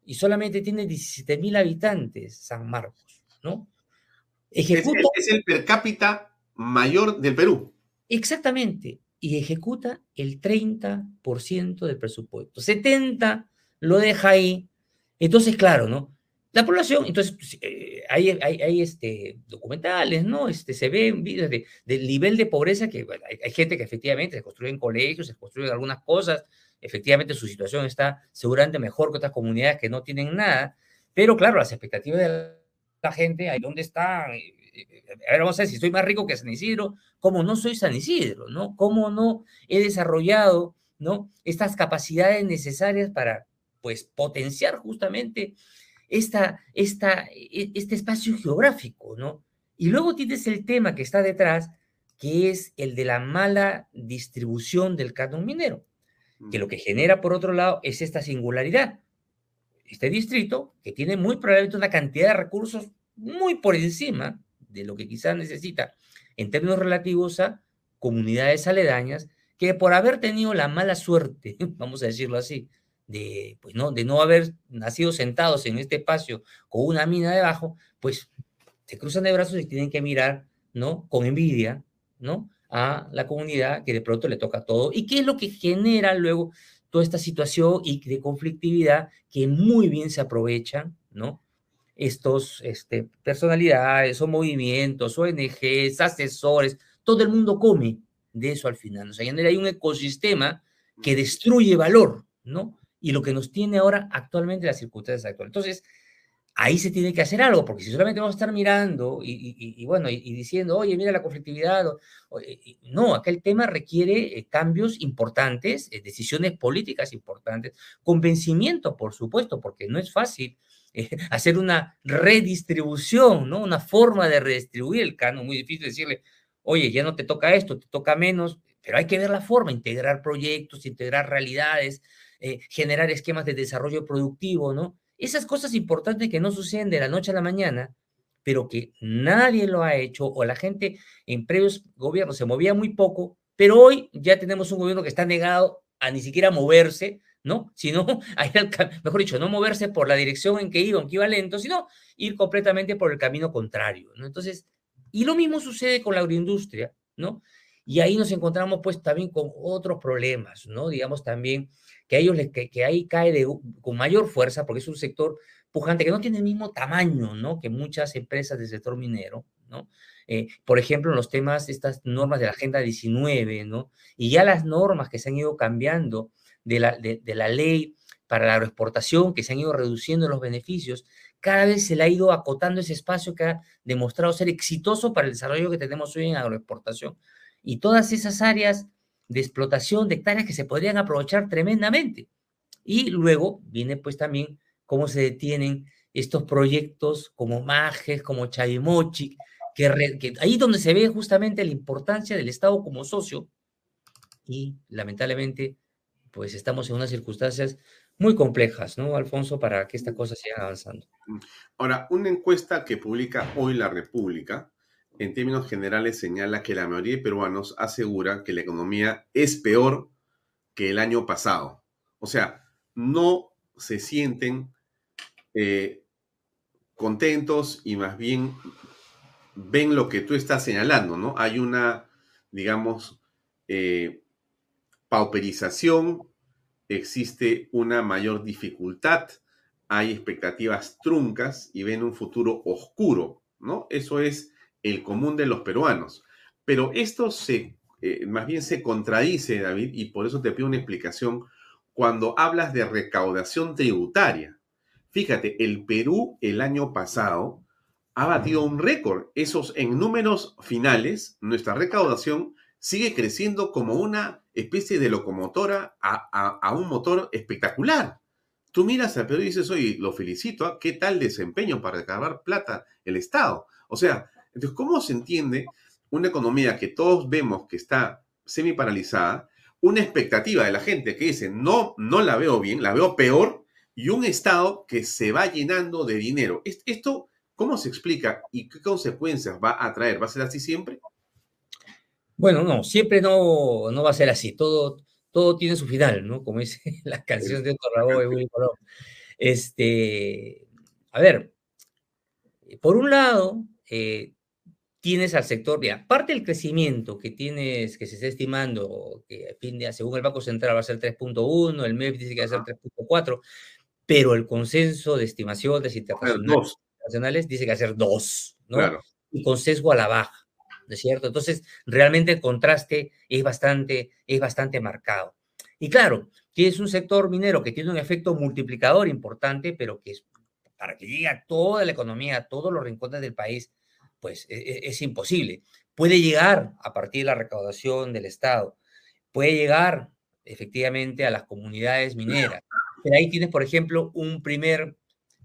Y solamente tiene 17 mil habitantes, San Marcos, ¿no? Ejecuta, es, el, per cápita mayor del Perú. Exactamente. Y ejecuta el 30% del presupuesto. 70 lo deja ahí. Entonces, claro, ¿no? La población, entonces, pues, eh, hay, hay, este, documentales, ¿no? Este, se videos de, del nivel de pobreza que bueno, hay, gente que efectivamente se construyen colegios, se construyen algunas cosas, efectivamente su situación está seguramente mejor que otras comunidades que no tienen nada, pero claro, las expectativas de la gente, ahí dónde están, eh, eh, a ver, vamos a ver si estoy más rico que San Isidro, ¿cómo no soy San Isidro, no? ¿Cómo no he desarrollado, no? Estas capacidades necesarias para, pues, potenciar justamente esta, esta, e, este espacio geográfico, ¿no? Y luego tienes el tema que está detrás, que es el de la mala distribución del canon minero, que lo que genera, por otro lado, es esta singularidad. Este distrito, que tiene muy probablemente una cantidad de recursos muy por encima de lo que quizás necesita en términos relativos a comunidades aledañas, que por haber tenido la mala suerte, vamos a decirlo así, de, pues, ¿no? de no haber nacido sentados en este espacio con una mina debajo, pues se cruzan de brazos y tienen que mirar, ¿no? Con envidia, ¿no? A la comunidad que de pronto le toca todo. ¿Y qué es lo que genera luego toda esta situación y de conflictividad que muy bien se aprovechan, ¿no? Estos este, personalidades o movimientos, ONGs, asesores, todo el mundo come de eso al final. O sea, hay un ecosistema que destruye valor, ¿no? y lo que nos tiene ahora actualmente las circunstancias actuales. Entonces, ahí se tiene que hacer algo, porque si solamente vamos a estar mirando y, bueno, y, diciendo, oye, mira la conflictividad, no, acá el tema requiere eh, cambios importantes, eh, decisiones políticas importantes, convencimiento, por supuesto, porque no es fácil eh, hacer una redistribución, ¿no? Una forma de redistribuir el canon, muy difícil decirle, oye, ya no te toca esto, te toca menos, pero hay que ver la forma, integrar proyectos, integrar realidades, eh, generar esquemas de desarrollo productivo, ¿no? Esas cosas importantes que no suceden de la noche a la mañana, pero que nadie lo ha hecho o la gente en previos gobiernos se movía muy poco, pero hoy ya tenemos un gobierno que está negado a ni siquiera moverse, ¿no? Sino, mejor dicho, no moverse por la dirección en que iba, aunque iba lento, sino ir completamente por el camino contrario, ¿no? Entonces, y lo mismo sucede con la agroindustria, ¿no? Y ahí nos encontramos pues también con otros problemas, ¿no? Digamos también que, ellos les, que, ahí cae de, con mayor fuerza porque es un sector pujante que no tiene el mismo tamaño, ¿no? Que muchas empresas del sector minero, ¿no? Eh, por ejemplo, en los temas, estas normas de la Agenda 19, ¿no? Y ya las normas que se han ido cambiando de la, de, la ley para la agroexportación, que se han ido reduciendo los beneficios, cada vez se le ha ido acotando ese espacio que ha demostrado ser exitoso para el desarrollo que tenemos hoy en agroexportación. Y todas esas áreas de explotación de hectáreas que se podrían aprovechar tremendamente. Y luego viene pues también cómo se detienen estos proyectos como Majes, como Chavimochi, que, que ahí donde se ve justamente la importancia del Estado como socio y lamentablemente pues estamos en unas circunstancias muy complejas, ¿no, Alfonso, para que esta cosa siga avanzando? Ahora, una encuesta que publica hoy la República, en términos generales, señala que la mayoría de peruanos asegura que la economía es peor que el año pasado. O sea, no se sienten eh, contentos y más bien ven lo que tú estás señalando, ¿no? Hay una, digamos, eh, pauperización, existe una mayor dificultad, hay expectativas truncas y ven un futuro oscuro, ¿no? Eso es el común de los peruanos. Pero esto se, eh, más bien se contradice, David, y por eso te pido una explicación cuando hablas de recaudación tributaria. Fíjate, el Perú el año pasado ha batido un récord. Esos en números finales, nuestra recaudación sigue creciendo como una especie de locomotora a, un motor espectacular. Tú miras al Perú y dices, oye, lo felicito, ¿ah? ¿qué tal desempeño para recabar plata el Estado? O sea, entonces, ¿cómo se entiende una economía que todos vemos que está semi paralizada, una expectativa de la gente que dice, no, no la veo bien, la veo peor, y un Estado que se va llenando de dinero? Esto ¿Cómo se explica y qué consecuencias va a traer? ¿Va a ser así siempre? Bueno, no, siempre no, no va a ser así. Todo, todo tiene su final, ¿no? Como dice la canción de Otto Rabó de Willy Colón. Este, a ver, por un lado, eh, tienes al sector, mira, parte del crecimiento que tienes, que se está estimando, que fin de, según el Banco Central va a ser 3.1, el MEP dice que va a ser 3.4, pero el consenso de estimaciones internacionales nacionales dice que hacer dos, ¿no? Y con sesgo a la baja, ¿no es cierto? Entonces, realmente el contraste es bastante, es bastante marcado. Y claro, tienes un sector minero que tiene un efecto multiplicador importante, pero que es, para que llegue a toda la economía, a todos los rincones del país, pues es, e, es imposible. Puede llegar a partir de la recaudación del Estado, puede llegar efectivamente a las comunidades mineras. Pero ahí tienes, por ejemplo, un primer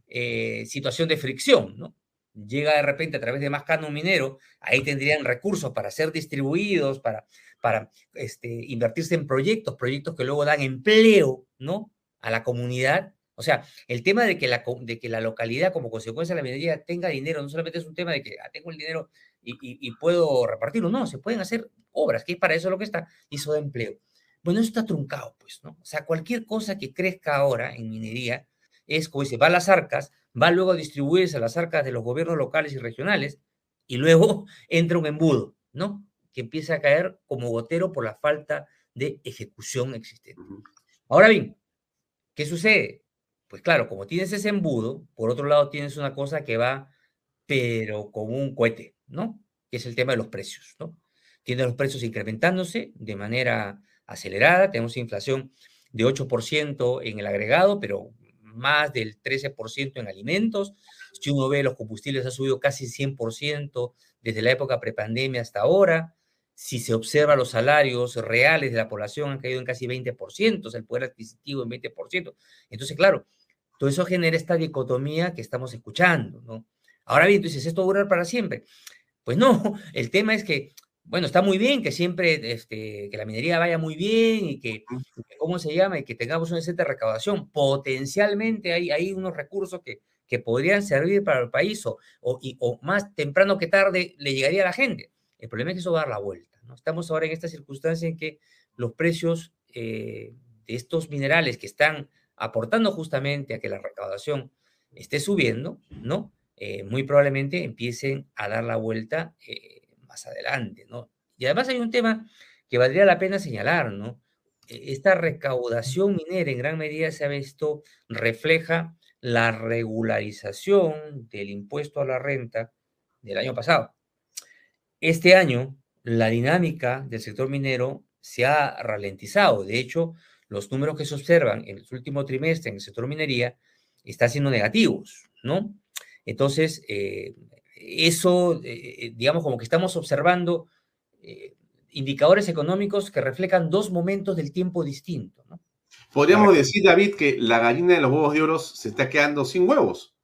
eh, situación de fricción, ¿no? Llega de repente a través de más canon minero, ahí tendrían recursos para ser distribuidos, para, para este, invertirse en proyectos, proyectos que luego dan empleo, ¿no? A la comunidad. O sea, el tema de que la, de que la localidad como consecuencia de la minería tenga dinero, no solamente es un tema de que ah, tengo el dinero y, y, puedo repartirlo, no, se pueden hacer obras, que es para eso lo que está, y eso da empleo. Bueno, eso está truncado, pues, ¿no? O sea, cualquier cosa que crezca ahora en minería, es como dice, va a las arcas, va luego a distribuirse a las arcas de los gobiernos locales y regionales, y luego entra un embudo, ¿no? Que empieza a caer como gotero por la falta de ejecución existente. Ahora bien, ¿qué sucede? Pues claro, como tienes ese embudo, por otro lado tienes una cosa que va, pero como un cohete, ¿no? Que es el tema de los precios, ¿no? Tienes los precios incrementándose de manera acelerada, tenemos inflación de 8% en el agregado, pero más del 13% en alimentos. Si uno ve los combustibles ha subido casi 100% desde la época prepandemia hasta ahora. Si se observa los salarios reales de la población han caído en casi 20%, el poder adquisitivo en 20%. Entonces, claro, todo eso genera esta dicotomía que estamos escuchando, ¿no? Ahora bien, tú dices, ¿esto va a durar para siempre? Pues no, el tema es que bueno, está muy bien que siempre, este, que la minería vaya muy bien y que, ¿cómo se llama? Y que tengamos una cierta recaudación. Potencialmente hay, hay unos recursos que, que podrían servir para el país o, o, y, o, más temprano que tarde le llegaría a la gente. El problema es que eso va a dar la vuelta. ¿no? Estamos ahora en esta circunstancia en que los precios eh, de estos minerales que están aportando justamente a que la recaudación esté subiendo, ¿no? Eh, muy probablemente empiecen a dar la vuelta. Eh, adelante, ¿no? Y además hay un tema que valdría la pena señalar, ¿no? E, esta recaudación minera en gran medida se ha visto, refleja la regularización del impuesto a la renta del año pasado. este año la dinámica del sector minero se ha ralentizado. De hecho, los números que se observan en el último trimestre en el sector minería están siendo negativos, ¿no? Entonces, eh, eso, eh, digamos, como que estamos observando eh, indicadores económicos que reflejan dos momentos del tiempo distintos, ¿no? Podríamos decir, David, que la gallina de los huevos de oro se está quedando sin huevos.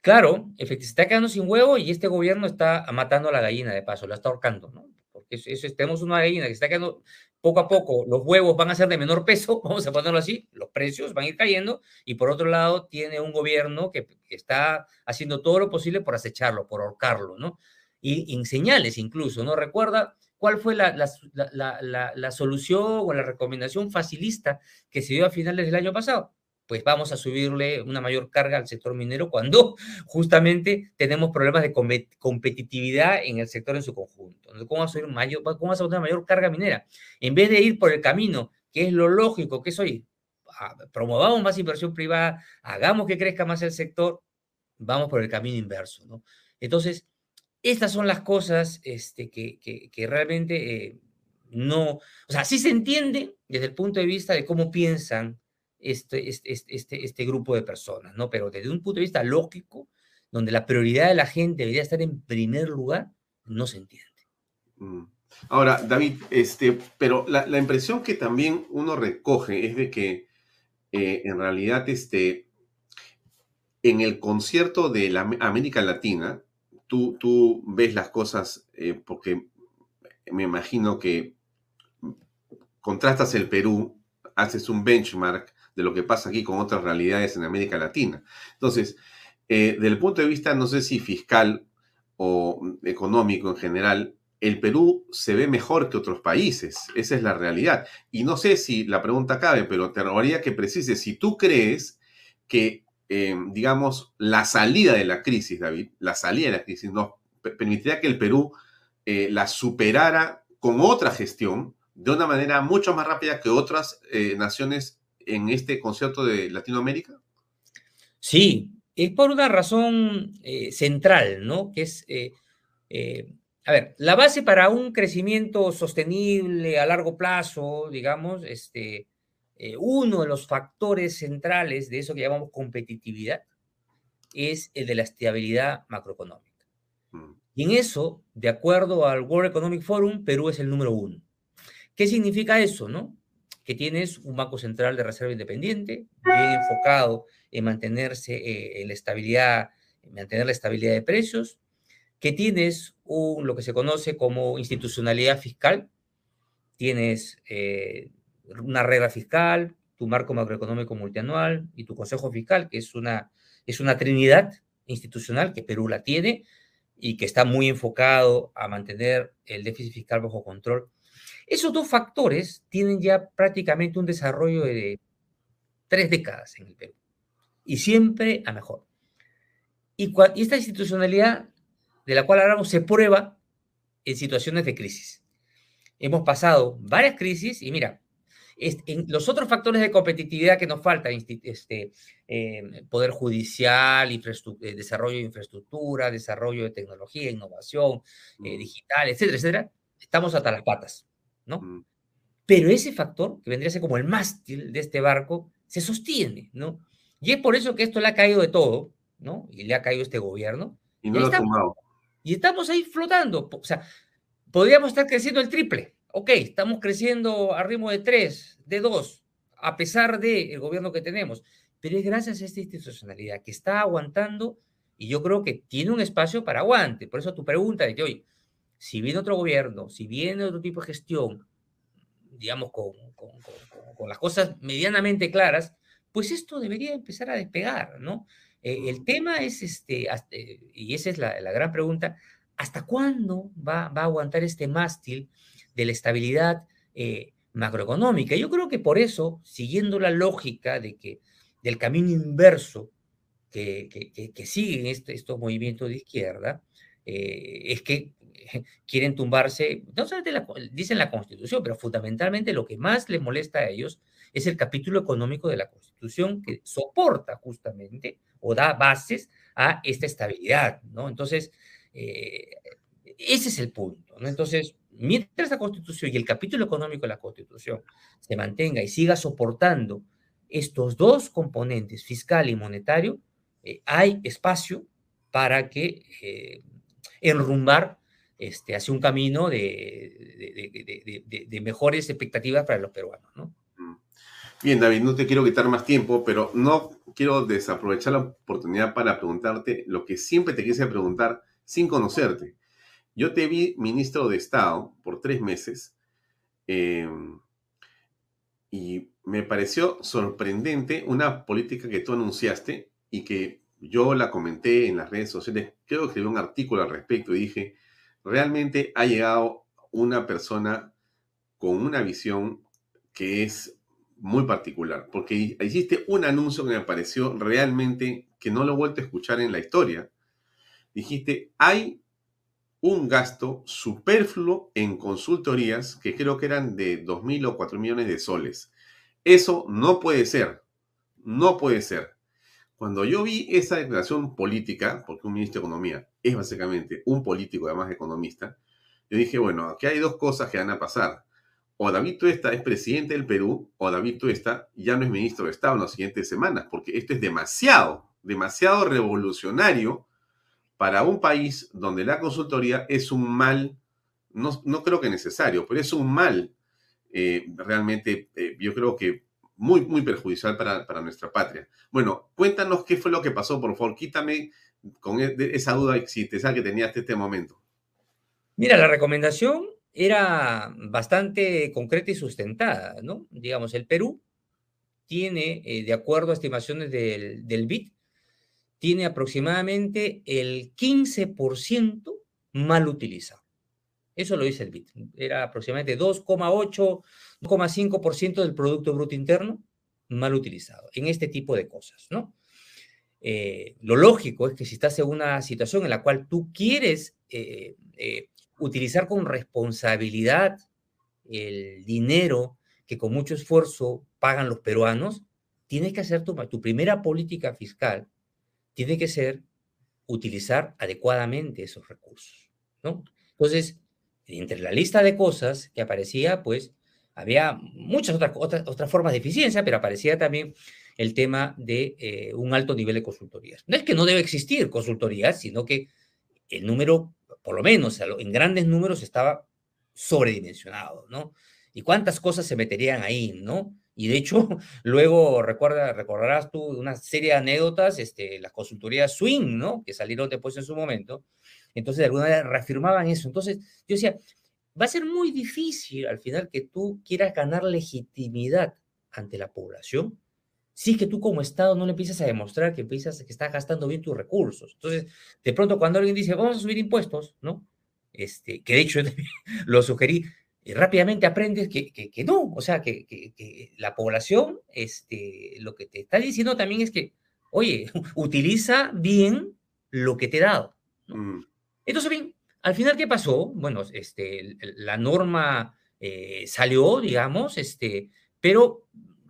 Claro, efectivamente, se está quedando sin huevo y este gobierno está matando a la gallina de paso, la está ahorcando, ¿no? Porque eso, tenemos una gallina que está quedando poco a poco, los huevos van a ser de menor peso, vamos a ponerlo así, los precios van a ir cayendo y por otro lado tiene un gobierno que, está haciendo todo lo posible por acecharlo, por ahorcarlo, ¿no? Y en señales incluso, ¿no? Recuerda cuál fue la, la, la, solución o la recomendación facilista que se dio a finales del año pasado pues vamos a subirle una mayor carga al sector minero cuando justamente tenemos problemas de competitividad en el sector en su conjunto. ¿Cómo vamos a, subir mayor, cómo vamos a una mayor carga minera? En vez de ir por el camino, que es lo lógico, que es hoy, ah, promovamos más inversión privada, hagamos que crezca más el sector, vamos por el camino inverso. ¿no? Entonces, estas son las cosas este, que, que, realmente eh, no, o sea, sí se entiende desde el punto de vista de cómo piensan este, este, este, este, grupo de personas, ¿no? Pero desde un punto de vista lógico, donde la prioridad de la gente debería estar en primer lugar, no se entiende. Mm. Ahora, David, este, pero la, impresión que también uno recoge es de que eh, en realidad este, en el concierto de la América Latina, tú, tú ves las cosas eh, porque me imagino que contrastas el Perú, haces un benchmark de lo que pasa aquí con otras realidades en América Latina. Entonces, eh, desde el punto de vista, no sé si fiscal o económico en general, el Perú se ve mejor que otros países. Esa es la realidad. Y no sé si la pregunta cabe, pero te rogaría que precises si tú crees que, eh, digamos, la salida de la crisis, David, la salida de la crisis nos permitiría que el Perú eh, la superara con otra gestión de una manera mucho más rápida que otras naciones en este concierto de Latinoamérica? Sí, es por una razón eh, central, ¿no? Que es, eh, eh, a ver, la base para un crecimiento sostenible a largo plazo, digamos, este, uno de los factores centrales de eso que llamamos competitividad es el de la estabilidad macroeconómica. Mm. Y en eso, de acuerdo al World Economic Forum, Perú es el número uno. ¿Qué significa eso, no? Que tienes un Banco Central de Reserva independiente, bien enfocado en mantenerse eh, en la estabilidad, en mantener la estabilidad de precios, que tienes un, lo que se conoce como institucionalidad fiscal, tienes eh, una regla fiscal, tu marco macroeconómico multianual y tu consejo fiscal, que es una, es una trinidad institucional que Perú la tiene y que está muy enfocado a mantener el déficit fiscal bajo control esos dos factores tienen ya prácticamente un desarrollo de tres décadas en el Perú y siempre a mejor. Y, esta institucionalidad de la cual hablamos se prueba en situaciones de crisis. Hemos pasado varias crisis y mira, en los otros factores de competitividad que nos faltan, este, eh, poder judicial, eh, desarrollo de infraestructura, desarrollo de tecnología, innovación eh, mm. digital, etcétera, etcétera, estamos hasta las patas. ¿No? Mm. Pero ese factor, que vendría a ser como el mástil de este barco, se sostiene, ¿no? Y es por eso que esto le ha caído de todo, ¿no? Y le ha caído este gobierno. Y no lo estamos, Y estamos ahí flotando. O sea, podríamos estar creciendo el triple. Ok, estamos creciendo a ritmo de tres, de dos, a pesar del gobierno que tenemos. Pero es gracias a esta institucionalidad que está aguantando y yo creo que tiene un espacio para aguante. Por eso tu pregunta de que, oye, si viene otro gobierno, si viene otro tipo de gestión, digamos, con, las cosas medianamente claras, pues esto debería empezar a despegar, ¿no? Eh, el tema es, este, eh, y esa es la, gran pregunta, ¿hasta cuándo va, a aguantar este mástil de la estabilidad eh, macroeconómica? Yo creo que por eso, siguiendo la lógica de que, del camino inverso que, que, siguen este, estos movimientos de izquierda, es que quieren tumbarse, no solamente la, dicen la Constitución, pero fundamentalmente lo que más les molesta a ellos es el capítulo económico de la Constitución que soporta justamente o da bases a esta estabilidad, ¿no? Entonces, eh, ese es el punto, ¿no? Entonces, mientras la Constitución y el capítulo económico de la Constitución se mantenga y siga soportando estos dos componentes, fiscal y monetario, eh, hay espacio para que eh, enrumbar este, hacia un camino de, de, mejores expectativas para los peruanos. ¿no? Bien, David, no te quiero quitar más tiempo, pero no quiero desaprovechar la oportunidad para preguntarte lo que siempre te quise preguntar sin conocerte. Yo te vi ministro de Estado por tres meses em, y me pareció sorprendente una política que tú anunciaste y que yo la comenté en las redes sociales. Creo que escribí un artículo al respecto y dije, realmente ha llegado una persona con una visión que es muy particular, porque hiciste un anuncio que me pareció realmente que no lo he vuelto a escuchar en la historia. Dijiste, hay un gasto superfluo en consultorías que creo que eran de 2 mil o 4 millones de soles. Eso no puede ser, no puede ser. Cuando yo vi esa declaración política, porque un ministro de Economía es básicamente un político, además de economista, yo dije, bueno, aquí hay dos cosas que van a pasar. O David Tuesta es presidente del Perú, o David Tuesta ya no es ministro de Estado en las siguientes semanas, porque esto es demasiado, demasiado revolucionario para un país donde la consultoría es un mal, no, no creo que necesario, pero es un mal eh, realmente, eh, yo creo que muy, muy perjudicial para, para, nuestra patria. Bueno, cuéntanos qué fue lo que pasó, por favor, quítame con e, esa duda existencial que tenía hasta este momento. Mira, la recomendación era bastante concreta y sustentada, ¿no? Digamos, el Perú tiene, eh, de acuerdo a estimaciones del, del BID, tiene aproximadamente el 15% mal utilizado. Eso lo dice el BID. Era aproximadamente 2,8, 2,5% del Producto Bruto Interno mal utilizado en este tipo de cosas, ¿no? Eh, lo lógico es que si estás en una situación en la cual tú quieres eh, eh, utilizar con responsabilidad el dinero que con mucho esfuerzo pagan los peruanos, tienes que hacer tu, tu primera política fiscal tiene que ser utilizar adecuadamente esos recursos, ¿no? Entonces, entre la lista de cosas que aparecía, pues había muchas otras, otras, formas de eficiencia, pero aparecía también el tema de eh, un alto nivel de consultorías. No es que no debe existir consultorías, sino que el número, por lo menos en grandes números, estaba sobredimensionado, ¿no? ¿Y cuántas cosas se meterían ahí, ¿no? Y de hecho, luego recuerda, recordarás tú una serie de anécdotas, este, las consultorías Swing, ¿no? Que salieron después en su momento. Entonces, de alguna manera reafirmaban eso. Entonces, yo decía, va a ser muy difícil al final que tú quieras ganar legitimidad ante la población si es que tú como Estado no le empiezas a demostrar que piensas que estás gastando bien tus recursos. Entonces, de pronto cuando alguien dice, vamos a subir impuestos, ¿no? Este, que de hecho lo sugerí, y rápidamente aprendes que, que, no, o sea, que, que, la población, este, lo que te está diciendo también es que, oye, utiliza bien lo que te he dado. Mm. Entonces, bien, al final, ¿qué pasó? Bueno, este, la norma eh, salió, digamos, este, pero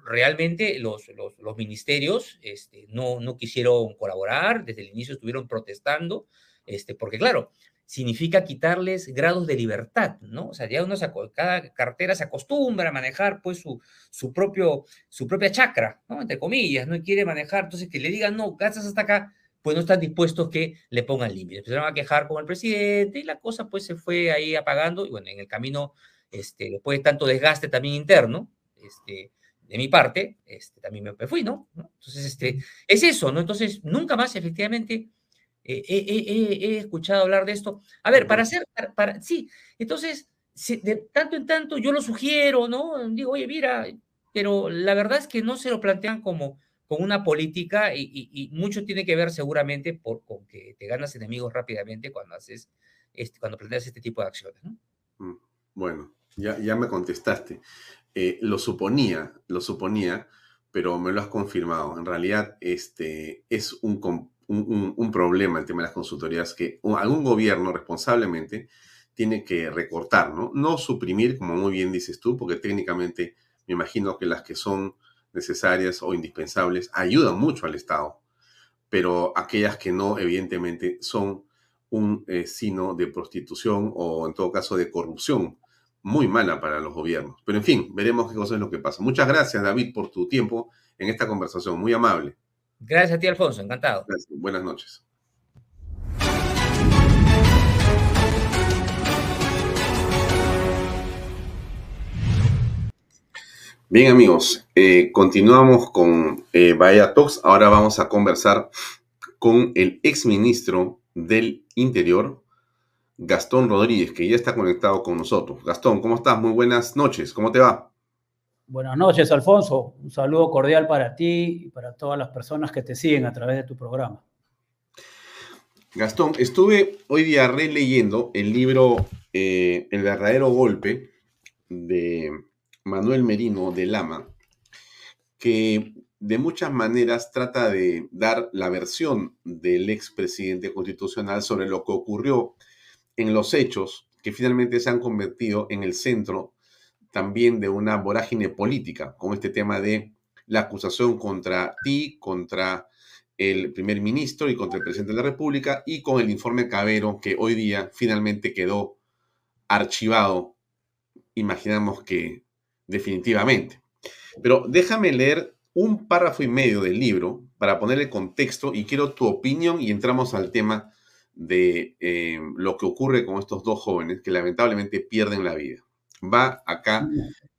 realmente los, los, ministerios este, no, no quisieron colaborar, desde el inicio estuvieron protestando, este, porque claro, significa quitarles grados de libertad, ¿no? O sea, ya uno cada cartera se acostumbra a manejar pues su, su, propio, su propia chacra, ¿no? Entre comillas, no quiere manejar, entonces que le digan, no, gastas hasta acá, pues no están dispuestos que le pongan límites. Empezaron a quejar con el presidente y la cosa pues se fue ahí apagando y bueno, en el camino, este, después de tanto desgaste también interno, este, de mi parte, este, también me fui, ¿no? Entonces, este, es eso, ¿no? Entonces, nunca más efectivamente he escuchado hablar de esto. A ver, para hacer, para, sí, entonces, de tanto en tanto yo lo sugiero, ¿no? Digo, oye, mira, pero la verdad es que no se lo plantean como, con una política y, mucho tiene que ver seguramente por, con que te ganas enemigos rápidamente cuando haces, este, cuando planteas este tipo de acciones, ¿no? Mm, bueno, ya, ya me contestaste. Eh, lo suponía, lo suponía, pero me lo has confirmado. En realidad, este es un, un, problema el tema de las consultorías que algún gobierno responsablemente tiene que recortar, ¿no? No suprimir, como muy bien dices tú, porque técnicamente me imagino que las que son necesarias o indispensables ayudan mucho al Estado, pero aquellas que no, evidentemente, son un eh, sino de prostitución o en todo caso de corrupción muy mala para los gobiernos. Pero en fin, veremos qué cosa es lo que pasa. Muchas gracias, David, por tu tiempo en esta conversación. Muy amable. Gracias a ti, Alfonso. Encantado. Buenas noches. Bien amigos, eh, continuamos con eh, Bahía Talks. Ahora vamos a conversar con el exministro del Interior, Gastón Rodríguez, que ya está conectado con nosotros. Gastón, ¿cómo estás? Muy buenas noches. ¿Cómo te va? Buenas noches, Alfonso. Un saludo cordial para ti y para todas las personas que te siguen a través de tu programa. Gastón, estuve hoy día releyendo el libro eh, El verdadero golpe de Manuel Merino de Lama, que de muchas maneras trata de dar la versión del expresidente constitucional sobre lo que ocurrió en los hechos que finalmente se han convertido en el centro también de una vorágine política, con este tema de la acusación contra ti, contra el primer ministro y contra el presidente de la República, y con el informe Cabero, que hoy día finalmente quedó archivado, imaginamos que definitivamente. Pero déjame leer un párrafo y medio del libro para ponerle contexto y quiero tu opinión y entramos al tema de eh, lo que ocurre con estos dos jóvenes que lamentablemente pierden la vida. Va acá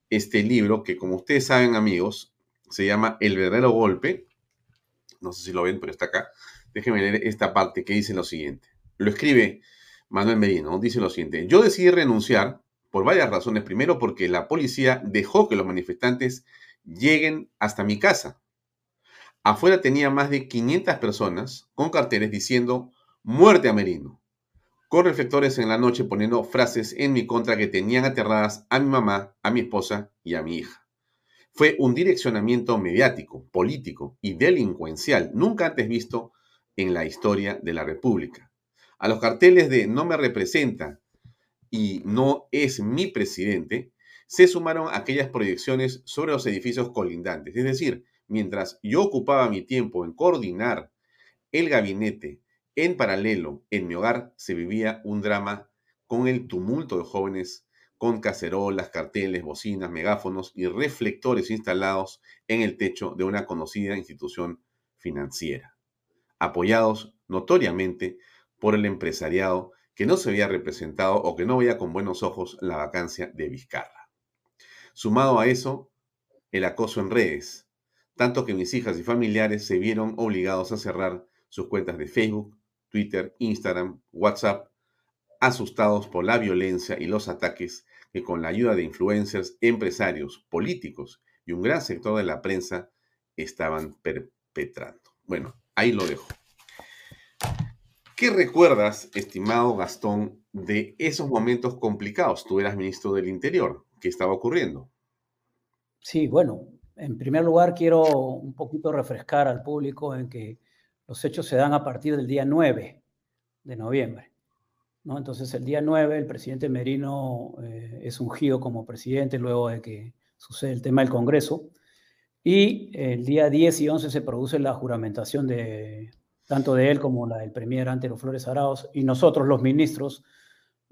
este libro que como ustedes saben amigos se llama El verdadero golpe. No sé si lo ven, pero está acá. Déjenme leer esta parte que dice lo siguiente. Lo escribe Manuel Medino. Dice lo siguiente. Yo decidí renunciar por varias razones. Primero porque la policía dejó que los manifestantes lleguen hasta mi casa. Afuera tenía más de 500 personas con carteles diciendo muerte a Merino, con reflectores en la noche poniendo frases en mi contra que tenían aterradas a mi mamá, a mi esposa y a mi hija. Fue un direccionamiento mediático, político y delincuencial nunca antes visto en la historia de la República. A los carteles de no me representa y no es mi presidente, se sumaron aquellas proyecciones sobre los edificios colindantes. Es decir, mientras yo ocupaba mi tiempo en coordinar el gabinete, en paralelo, en mi hogar se vivía un drama con el tumulto de jóvenes con cacerolas, carteles, bocinas, megáfonos y reflectores instalados en el techo de una conocida institución financiera, apoyados notoriamente por el empresariado que no se había representado o que no veía con buenos ojos la vacancia de Vizcarra. Sumado a eso, el acoso en redes, tanto que mis hijas y familiares se vieron obligados a cerrar sus cuentas de Facebook, Twitter, Instagram, WhatsApp, asustados por la violencia y los ataques que con la ayuda de influencers, empresarios, políticos y un gran sector de la prensa estaban perpetrando. Bueno, ahí lo dejo. ¿Qué recuerdas, estimado Gastón, de esos momentos complicados? Tú eras ministro del Interior. ¿Qué estaba ocurriendo? Sí, bueno, en primer lugar quiero un poquito refrescar al público en que los hechos se dan a partir del día 9 de noviembre. ¿no? Entonces, el día 9 el presidente Merino eh, es ungido como presidente luego de que sucede el tema del Congreso. Y el día 10 y 11 se produce la juramentación de tanto de él como la del premier Antero Flores Arauz y nosotros, los ministros,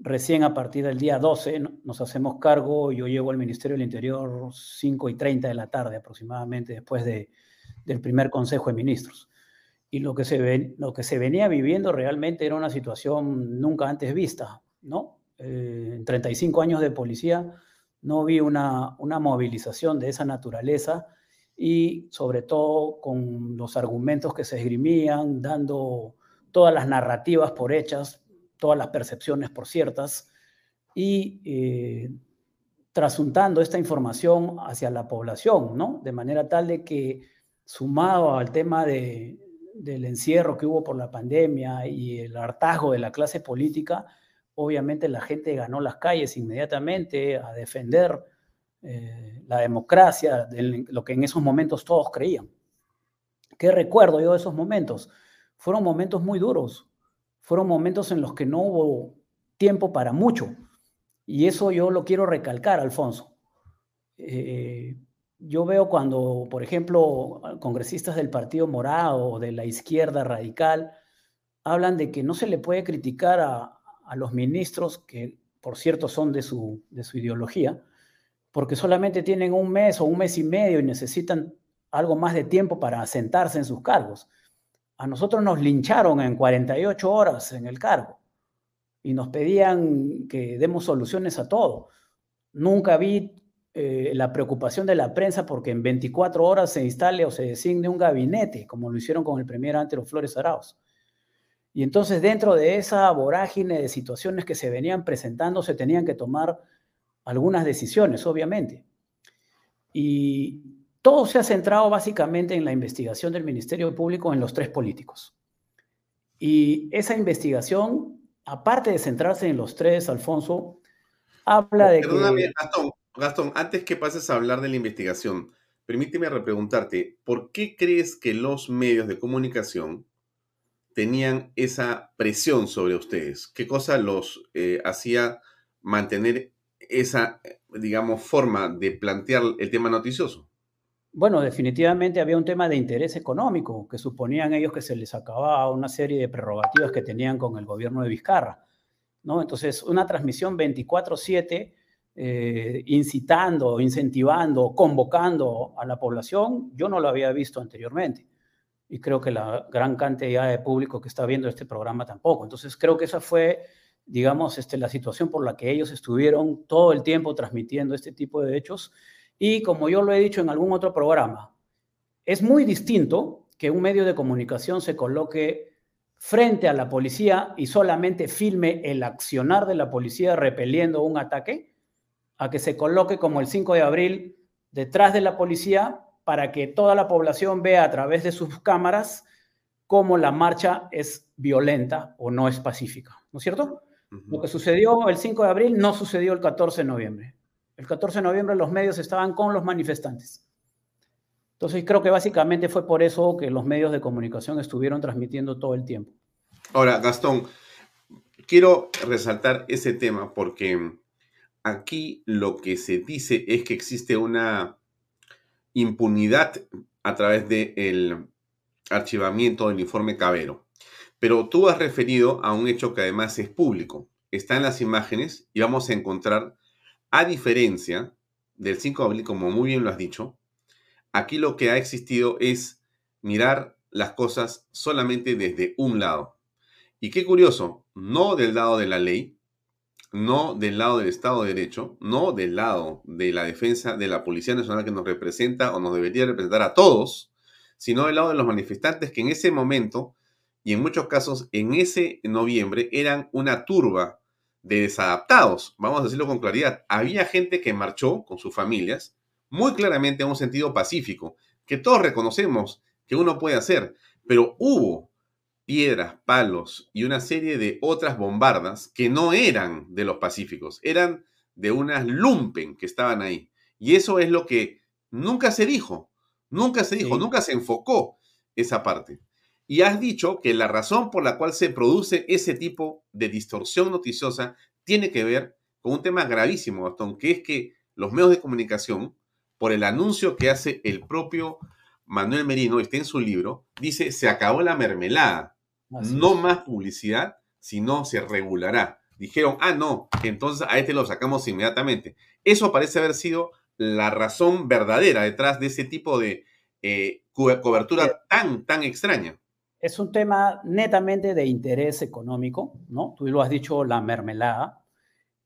Recién a partir del día 12 nos hacemos cargo, yo llego al Ministerio del Interior 5 y 30 de la tarde aproximadamente después de, del primer Consejo de Ministros. Y lo que, se ven, lo que se venía viviendo realmente era una situación nunca antes vista, ¿no? Eh, en 35 años de policía no vi una, una movilización de esa naturaleza y sobre todo con los argumentos que se esgrimían, dando todas las narrativas por hechas, todas las percepciones por ciertas, y eh, trasuntando esta información hacia la población, ¿no? De manera tal de que, sumado al tema de, del encierro que hubo por la pandemia y el hartazgo de la clase política, obviamente la gente ganó las calles inmediatamente a defender eh, la democracia, de lo que en esos momentos todos creían. ¿Qué recuerdo yo de esos momentos? Fueron momentos muy duros, fueron momentos en los que no hubo tiempo para mucho. Y eso yo lo quiero recalcar, Alfonso. Eh, yo veo cuando, por ejemplo, congresistas del Partido Morado o de la izquierda radical hablan de que no se le puede criticar a, los ministros, que por cierto son de su, de su ideología, porque solamente tienen un mes o un mes y medio y necesitan algo más de tiempo para sentarse en sus cargos. A nosotros nos lincharon en 48 horas en el cargo y nos pedían que demos soluciones a todo. Nunca vi eh, la preocupación de la prensa porque en 24 horas se instale o se designe un gabinete, como lo hicieron con el primer Antero Flores Arauz. Y entonces dentro de esa vorágine de situaciones que se venían presentando, se tenían que tomar algunas decisiones, obviamente. Y todo se ha centrado básicamente en la investigación del Ministerio Público en los tres políticos. Y esa investigación, aparte de centrarse en los tres, Alfonso, habla de que... Gastón, Gastón, antes que pases a hablar de la investigación, permíteme repreguntarte, ¿por qué crees que los medios de comunicación tenían esa presión sobre ustedes? ¿Qué cosa los eh, hacía mantener esa, digamos, forma de plantear el tema noticioso? Bueno, definitivamente había un tema de interés económico, que suponían ellos que se les acababa una serie de prerrogativas que tenían con el gobierno de Vizcarra. ¿no? Entonces, una transmisión 24/7 eh, incitando, incentivando, convocando a la población, yo no lo había visto anteriormente y creo que la gran cantidad de público que está viendo este programa tampoco. Entonces creo que esa fue, digamos, este, la situación por la que ellos estuvieron todo el tiempo transmitiendo este tipo de hechos. Y como yo lo he dicho en algún otro programa, es muy distinto que un medio de comunicación se coloque frente a la policía y solamente filme el accionar de la policía repeliendo un ataque, a que se coloque como el 5 de abril detrás de la policía para que toda la población vea a través de sus cámaras cómo la marcha es violenta o no es pacífica, ¿no es cierto? Lo que sucedió el 5 de abril no sucedió el 14 de noviembre. El 14 de noviembre los medios estaban con los manifestantes. Entonces creo que básicamente fue por eso que los medios de comunicación estuvieron transmitiendo todo el tiempo. Ahora, Gastón, quiero resaltar ese tema porque aquí lo que se dice es que existe una impunidad a través del archivamiento del informe Cabero. Pero tú has referido a un hecho que además es público. Está en las imágenes y vamos a encontrar, a diferencia del 5 de abril, como muy bien lo has dicho, aquí lo que ha existido es mirar las cosas solamente desde un lado. Y qué curioso, no del lado de la ley, no del lado del Estado de Derecho, no del lado de la defensa de la Policía Nacional que nos representa o nos debería representar a todos, sino del lado de los manifestantes que en ese momento y en muchos casos en ese noviembre eran una turba de desadaptados, vamos a decirlo con claridad. Había gente que marchó con sus familias muy claramente en un sentido pacífico, que todos reconocemos que uno puede hacer, pero hubo piedras, palos y una serie de otras bombardas que no eran de los pacíficos, eran de unas lumpen que estaban ahí. Y eso es lo que nunca se dijo, nunca se dijo, nunca se enfocó esa parte. Y has dicho que la razón por la cual se produce ese tipo de distorsión noticiosa tiene que ver con un tema gravísimo, Gastón, que es que los medios de comunicación, por el anuncio que hace el propio Manuel Merino, está en su libro, dice, se acabó la mermelada no más publicidad, sino se regulará. Dijeron, ah, no, entonces a este lo sacamos inmediatamente. Eso parece haber sido la razón verdadera detrás de ese tipo de eh, cobertura tan, tan extraña. Es un tema netamente de interés económico, ¿no? Tú lo has dicho, la mermelada.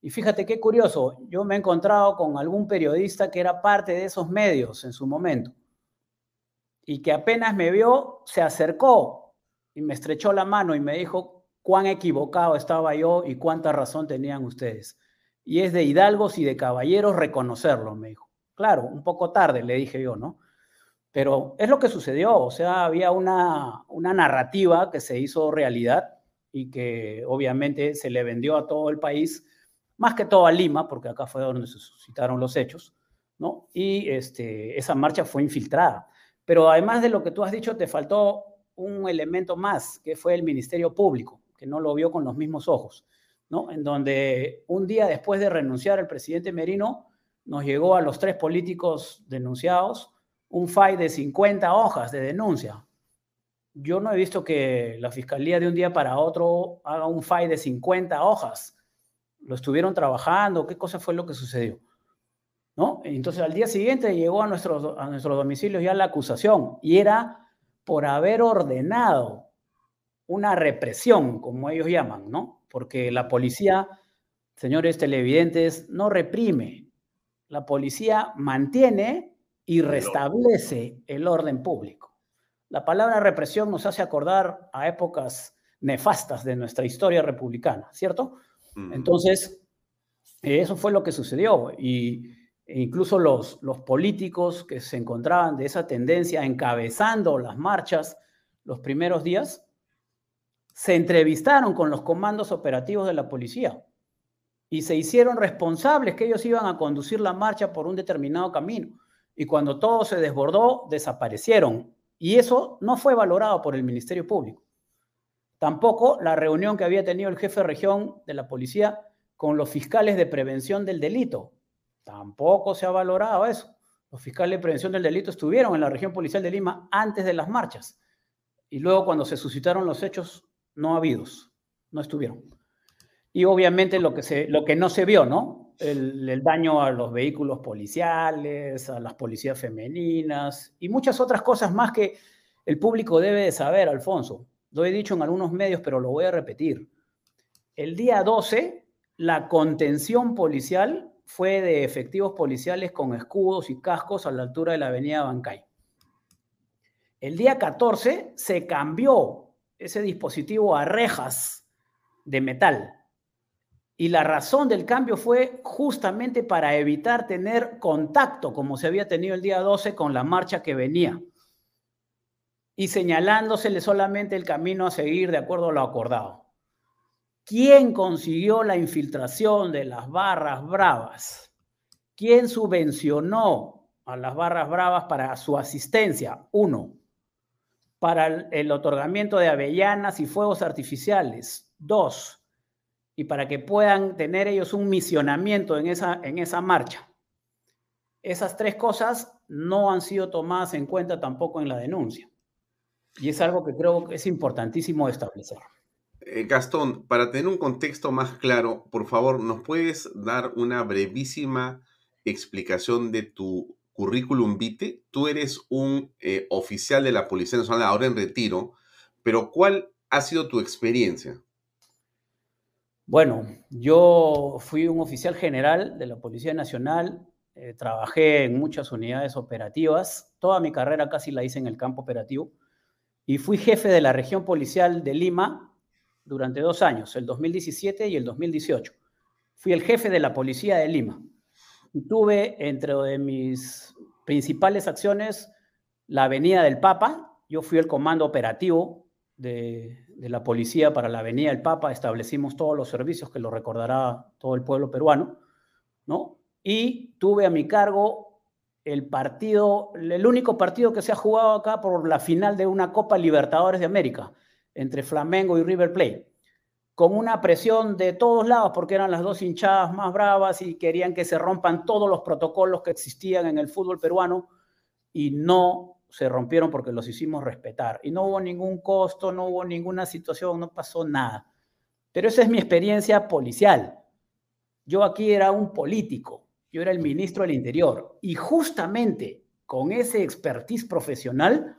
Y fíjate qué curioso, yo me he encontrado con algún periodista que era parte de esos medios en su momento y que apenas me vio, se acercó y me estrechó la mano y me dijo cuán equivocado estaba yo y cuánta razón tenían ustedes. Y es de hidalgos y de caballeros reconocerlo, me dijo. Claro, un poco tarde, le dije yo, ¿no? Pero es lo que sucedió, o sea, había una, una narrativa que se hizo realidad y que obviamente se le vendió a todo el país, más que todo a Lima, porque acá fue donde se suscitaron los hechos, ¿no? Y este, esa marcha fue infiltrada. Pero además de lo que tú has dicho, te faltó un elemento más, que fue el Ministerio Público, que no lo vio con los mismos ojos, ¿no? En donde un día después de renunciar el presidente Merino, nos llegó a los tres políticos denunciados un FAI de 50 hojas de denuncia. yo no he visto que la fiscalía de un día para otro haga un file de 50 hojas. Lo estuvieron trabajando, ¿qué cosa fue lo que sucedió? ¿No? Entonces al día siguiente llegó a nuestros, a nuestros domicilios ya la acusación y era por haber ordenado una represión, como ellos llaman, ¿no? Porque la policía, señores televidentes, no reprime. La policía mantiene y restablece el orden público. La palabra represión nos hace acordar a épocas nefastas de nuestra historia republicana, ¿cierto? Entonces, eso fue lo que sucedió y e incluso los, los políticos que se encontraban de esa tendencia encabezando las marchas los primeros días, se entrevistaron con los comandos operativos de la policía y se hicieron responsables que ellos iban a conducir la marcha por un determinado camino. Y cuando todo se desbordó, desaparecieron. Y eso no fue valorado por el Ministerio Público. Tampoco la reunión que había tenido el jefe de región de la policía con los fiscales de prevención del delito. Tampoco se ha valorado eso. Los fiscales de prevención del delito estuvieron en la región policial de Lima antes de las marchas. Y luego cuando se suscitaron los hechos, no habidos, no estuvieron. Y obviamente lo que, se, lo que no se vio, ¿no? El, el, daño a los vehículos policiales, a las policías femeninas y muchas otras cosas más que el público debe de saber, Alfonso. Lo he dicho en algunos medios, pero lo voy a repetir. El día 12, la contención policial fue de efectivos policiales con escudos y cascos a la altura de la avenida Bancay. El día 14 se cambió ese dispositivo a rejas de metal. Y la razón del cambio fue justamente para evitar tener contacto, como se había tenido el día 12 con la marcha que venía. Y señalándosele solamente el camino a seguir de acuerdo a lo acordado. ¿Quién consiguió la infiltración de las barras bravas? ¿Quién subvencionó a las barras bravas para su asistencia? Uno para el otorgamiento de avellanas y fuegos artificiales. Dos, y para que puedan tener ellos un misionamiento en esa, en esa marcha. Esas tres cosas no han sido tomadas en cuenta tampoco en la denuncia. Y es algo que creo que es importantísimo establecer. Eh, Gastón, para tener un contexto más claro, por favor, ¿nos puedes dar una brevísima explicación de tu currículum vitae, tú eres un eh, oficial de la Policía Nacional ahora en retiro, pero ¿cuál ha sido tu experiencia? Bueno, yo fui un oficial general de la Policía Nacional, eh, trabajé en muchas unidades operativas, toda mi carrera casi la hice en el campo operativo, y fui jefe de la región policial de Lima durante dos años, el 2017 y el 2018. Fui el jefe de la Policía de Lima tuve entre mis principales acciones la Avenida del Papa. Yo fui el comando operativo de, de, la policía para la Avenida del Papa. Establecimos todos los servicios que lo recordará todo el pueblo peruano, ¿no? Y tuve a mi cargo el partido, el único partido que se ha jugado acá por la final de una Copa Libertadores de América entre Flamengo y River Plate con una presión de todos lados, porque eran las dos hinchadas más bravas y querían que se rompan todos los protocolos que existían en el fútbol peruano y no se rompieron porque los hicimos respetar. Y no hubo ningún costo, no hubo ninguna situación, no pasó nada. Pero esa es mi experiencia policial. Yo aquí era un político, yo era el ministro del Interior y justamente con ese expertise profesional,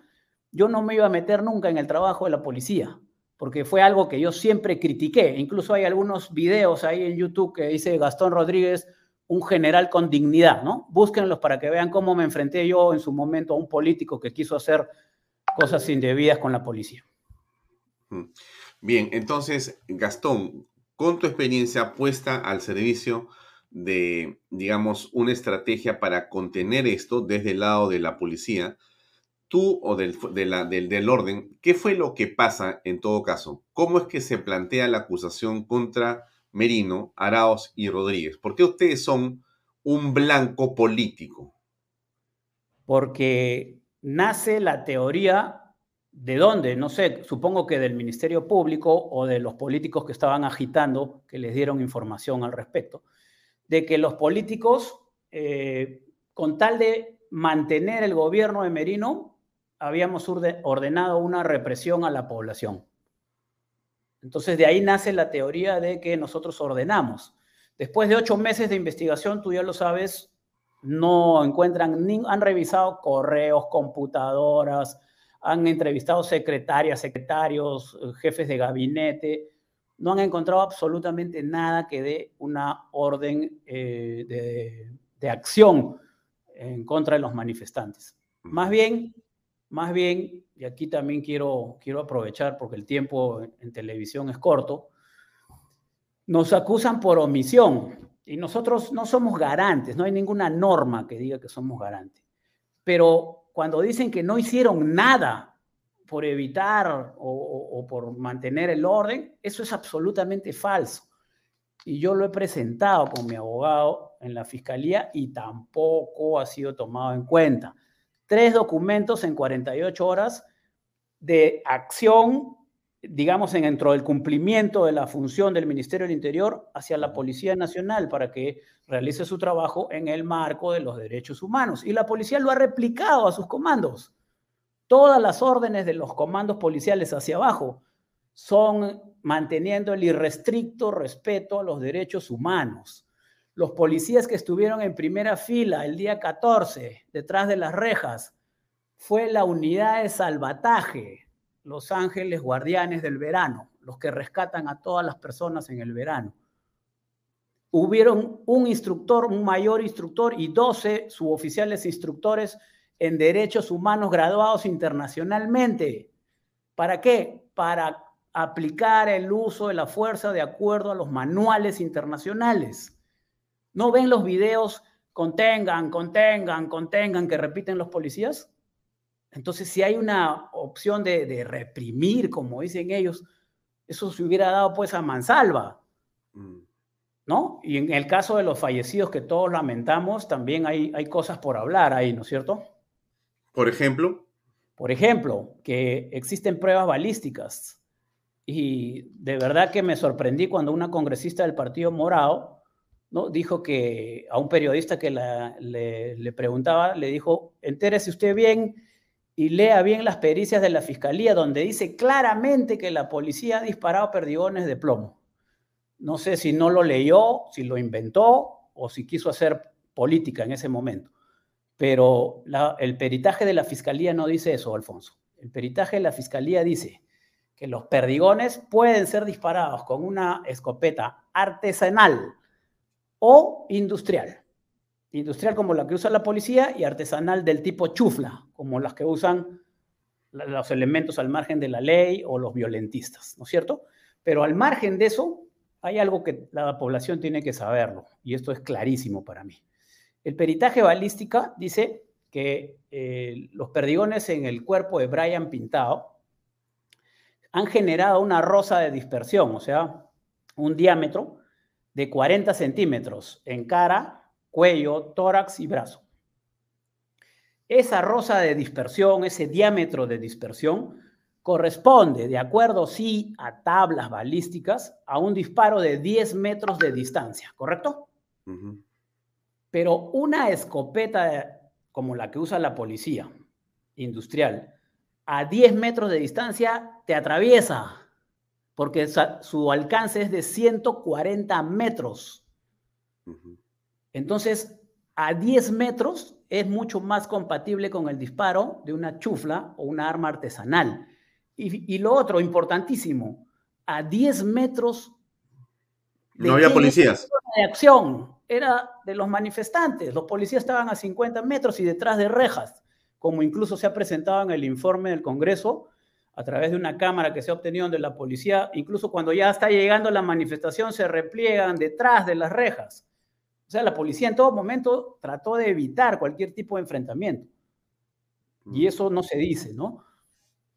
yo no me iba a meter nunca en el trabajo de la policía porque fue algo que yo siempre critiqué. Incluso hay algunos videos ahí en YouTube que dice Gastón Rodríguez, un general con dignidad, ¿no? Búsquenlos para que vean cómo me enfrenté yo en su momento a un político que quiso hacer cosas indebidas con la policía. Mm. Bien, entonces, Gastón, con tu experiencia puesta al servicio de, digamos, una estrategia para contener esto desde el lado de la policía, tú o del, del, orden, ¿qué fue lo que pasa en todo caso? ¿Cómo es que se plantea la acusación contra Merino, Araos y Rodríguez? ¿Por qué ustedes son un blanco político? Porque nace la teoría de dónde, no sé, supongo que del Ministerio Público o de los políticos que estaban agitando, que les dieron información al respecto, de que los políticos, eh, con tal de mantener el gobierno de Merino, habíamos ordenado una represión a la población. Entonces de ahí nace la teoría de que nosotros ordenamos. Después de ocho meses de investigación, tú ya lo sabes, no encuentran, ni, han revisado correos, computadoras, han entrevistado secretarias, secretarios, jefes de gabinete, no han encontrado absolutamente nada que dé una orden eh, de, de, acción en contra de los manifestantes. Más bien, más bien, y aquí también quiero, quiero aprovechar porque el tiempo en televisión es corto, nos acusan por omisión y nosotros no somos garantes, no hay ninguna norma que diga que somos garantes. Pero cuando dicen que no hicieron nada por evitar o, por mantener el orden, eso es absolutamente falso. Y yo lo he presentado con mi abogado en la fiscalía y tampoco ha sido tomado en cuenta. Tres documentos en 48 horas de acción digamos, dentro del cumplimiento de la función del Ministerio del Interior hacia la Policía Nacional para que realice su trabajo en el marco de los derechos humanos. Y la policía lo ha replicado a sus comandos. Todas las órdenes de los comandos policiales hacia abajo son manteniendo el irrestricto respeto a los derechos humanos. Los policías que estuvieron en primera fila el día 14, detrás de las rejas, fue la unidad de salvataje, los ángeles guardianes del verano, los que rescatan a todas las personas en el verano. Hubieron un instructor, un mayor instructor y 12 suboficiales instructores en derechos humanos graduados internacionalmente. ¿Para qué? Para aplicar el uso de la fuerza de acuerdo a los manuales internacionales. ¿No ven los videos contengan, contengan, contengan que repiten los policías? Entonces, si hay una opción de, reprimir, como dicen ellos, eso se hubiera dado pues a mansalva, mm. ¿no? Y en el caso de los fallecidos que todos lamentamos, también hay, hay cosas por hablar ahí, ¿no es cierto? Por ejemplo. Por ejemplo, que existen pruebas balísticas. Y de verdad que me sorprendí cuando una congresista del Partido Morado ¿no? dijo que a un periodista que le, le, preguntaba, le dijo, entérese usted bien y lea bien las pericias de la fiscalía, donde dice claramente que la policía ha disparado perdigones de plomo. No sé si no lo leyó, si lo inventó o si quiso hacer política en ese momento. Pero el peritaje de la fiscalía no dice eso, Alfonso. El peritaje de la fiscalía dice que los perdigones pueden ser disparados con una escopeta artesanal o industrial industrial como la que usa la policía y artesanal del tipo chufla, como las que usan los elementos al margen de la ley o los violentistas, ¿no es cierto? Pero al margen de eso, hay algo que la población tiene que saberlo, y esto es clarísimo para mí. El peritaje balística dice que eh, los perdigones en el cuerpo de Brian Pintado han generado una rosa de dispersión, o sea, un diámetro de 40 centímetros en cara, cuello, tórax y brazo. Esa rosa de dispersión, ese diámetro de dispersión, corresponde, de acuerdo sí a tablas balísticas, a un disparo de 10 metros de distancia, ¿correcto? Pero una escopeta como la que usa la policía industrial, a 10 metros de distancia te atraviesa, porque su alcance es de 140 metros. Entonces, a 10 metros es mucho más compatible con el disparo de una chufla o una arma artesanal. Y, lo otro, importantísimo, a 10 metros... no había policías. De acción, era de los manifestantes. Los policías estaban a 50 metros y detrás de rejas, como incluso se ha presentado en el informe del Congreso, a través de una cámara que se ha obtenido de la policía, incluso cuando ya está llegando la manifestación, se repliegan detrás de las rejas. O sea, la policía en todo momento trató de evitar cualquier tipo de enfrentamiento. Y mm. eso no se dice, ¿no?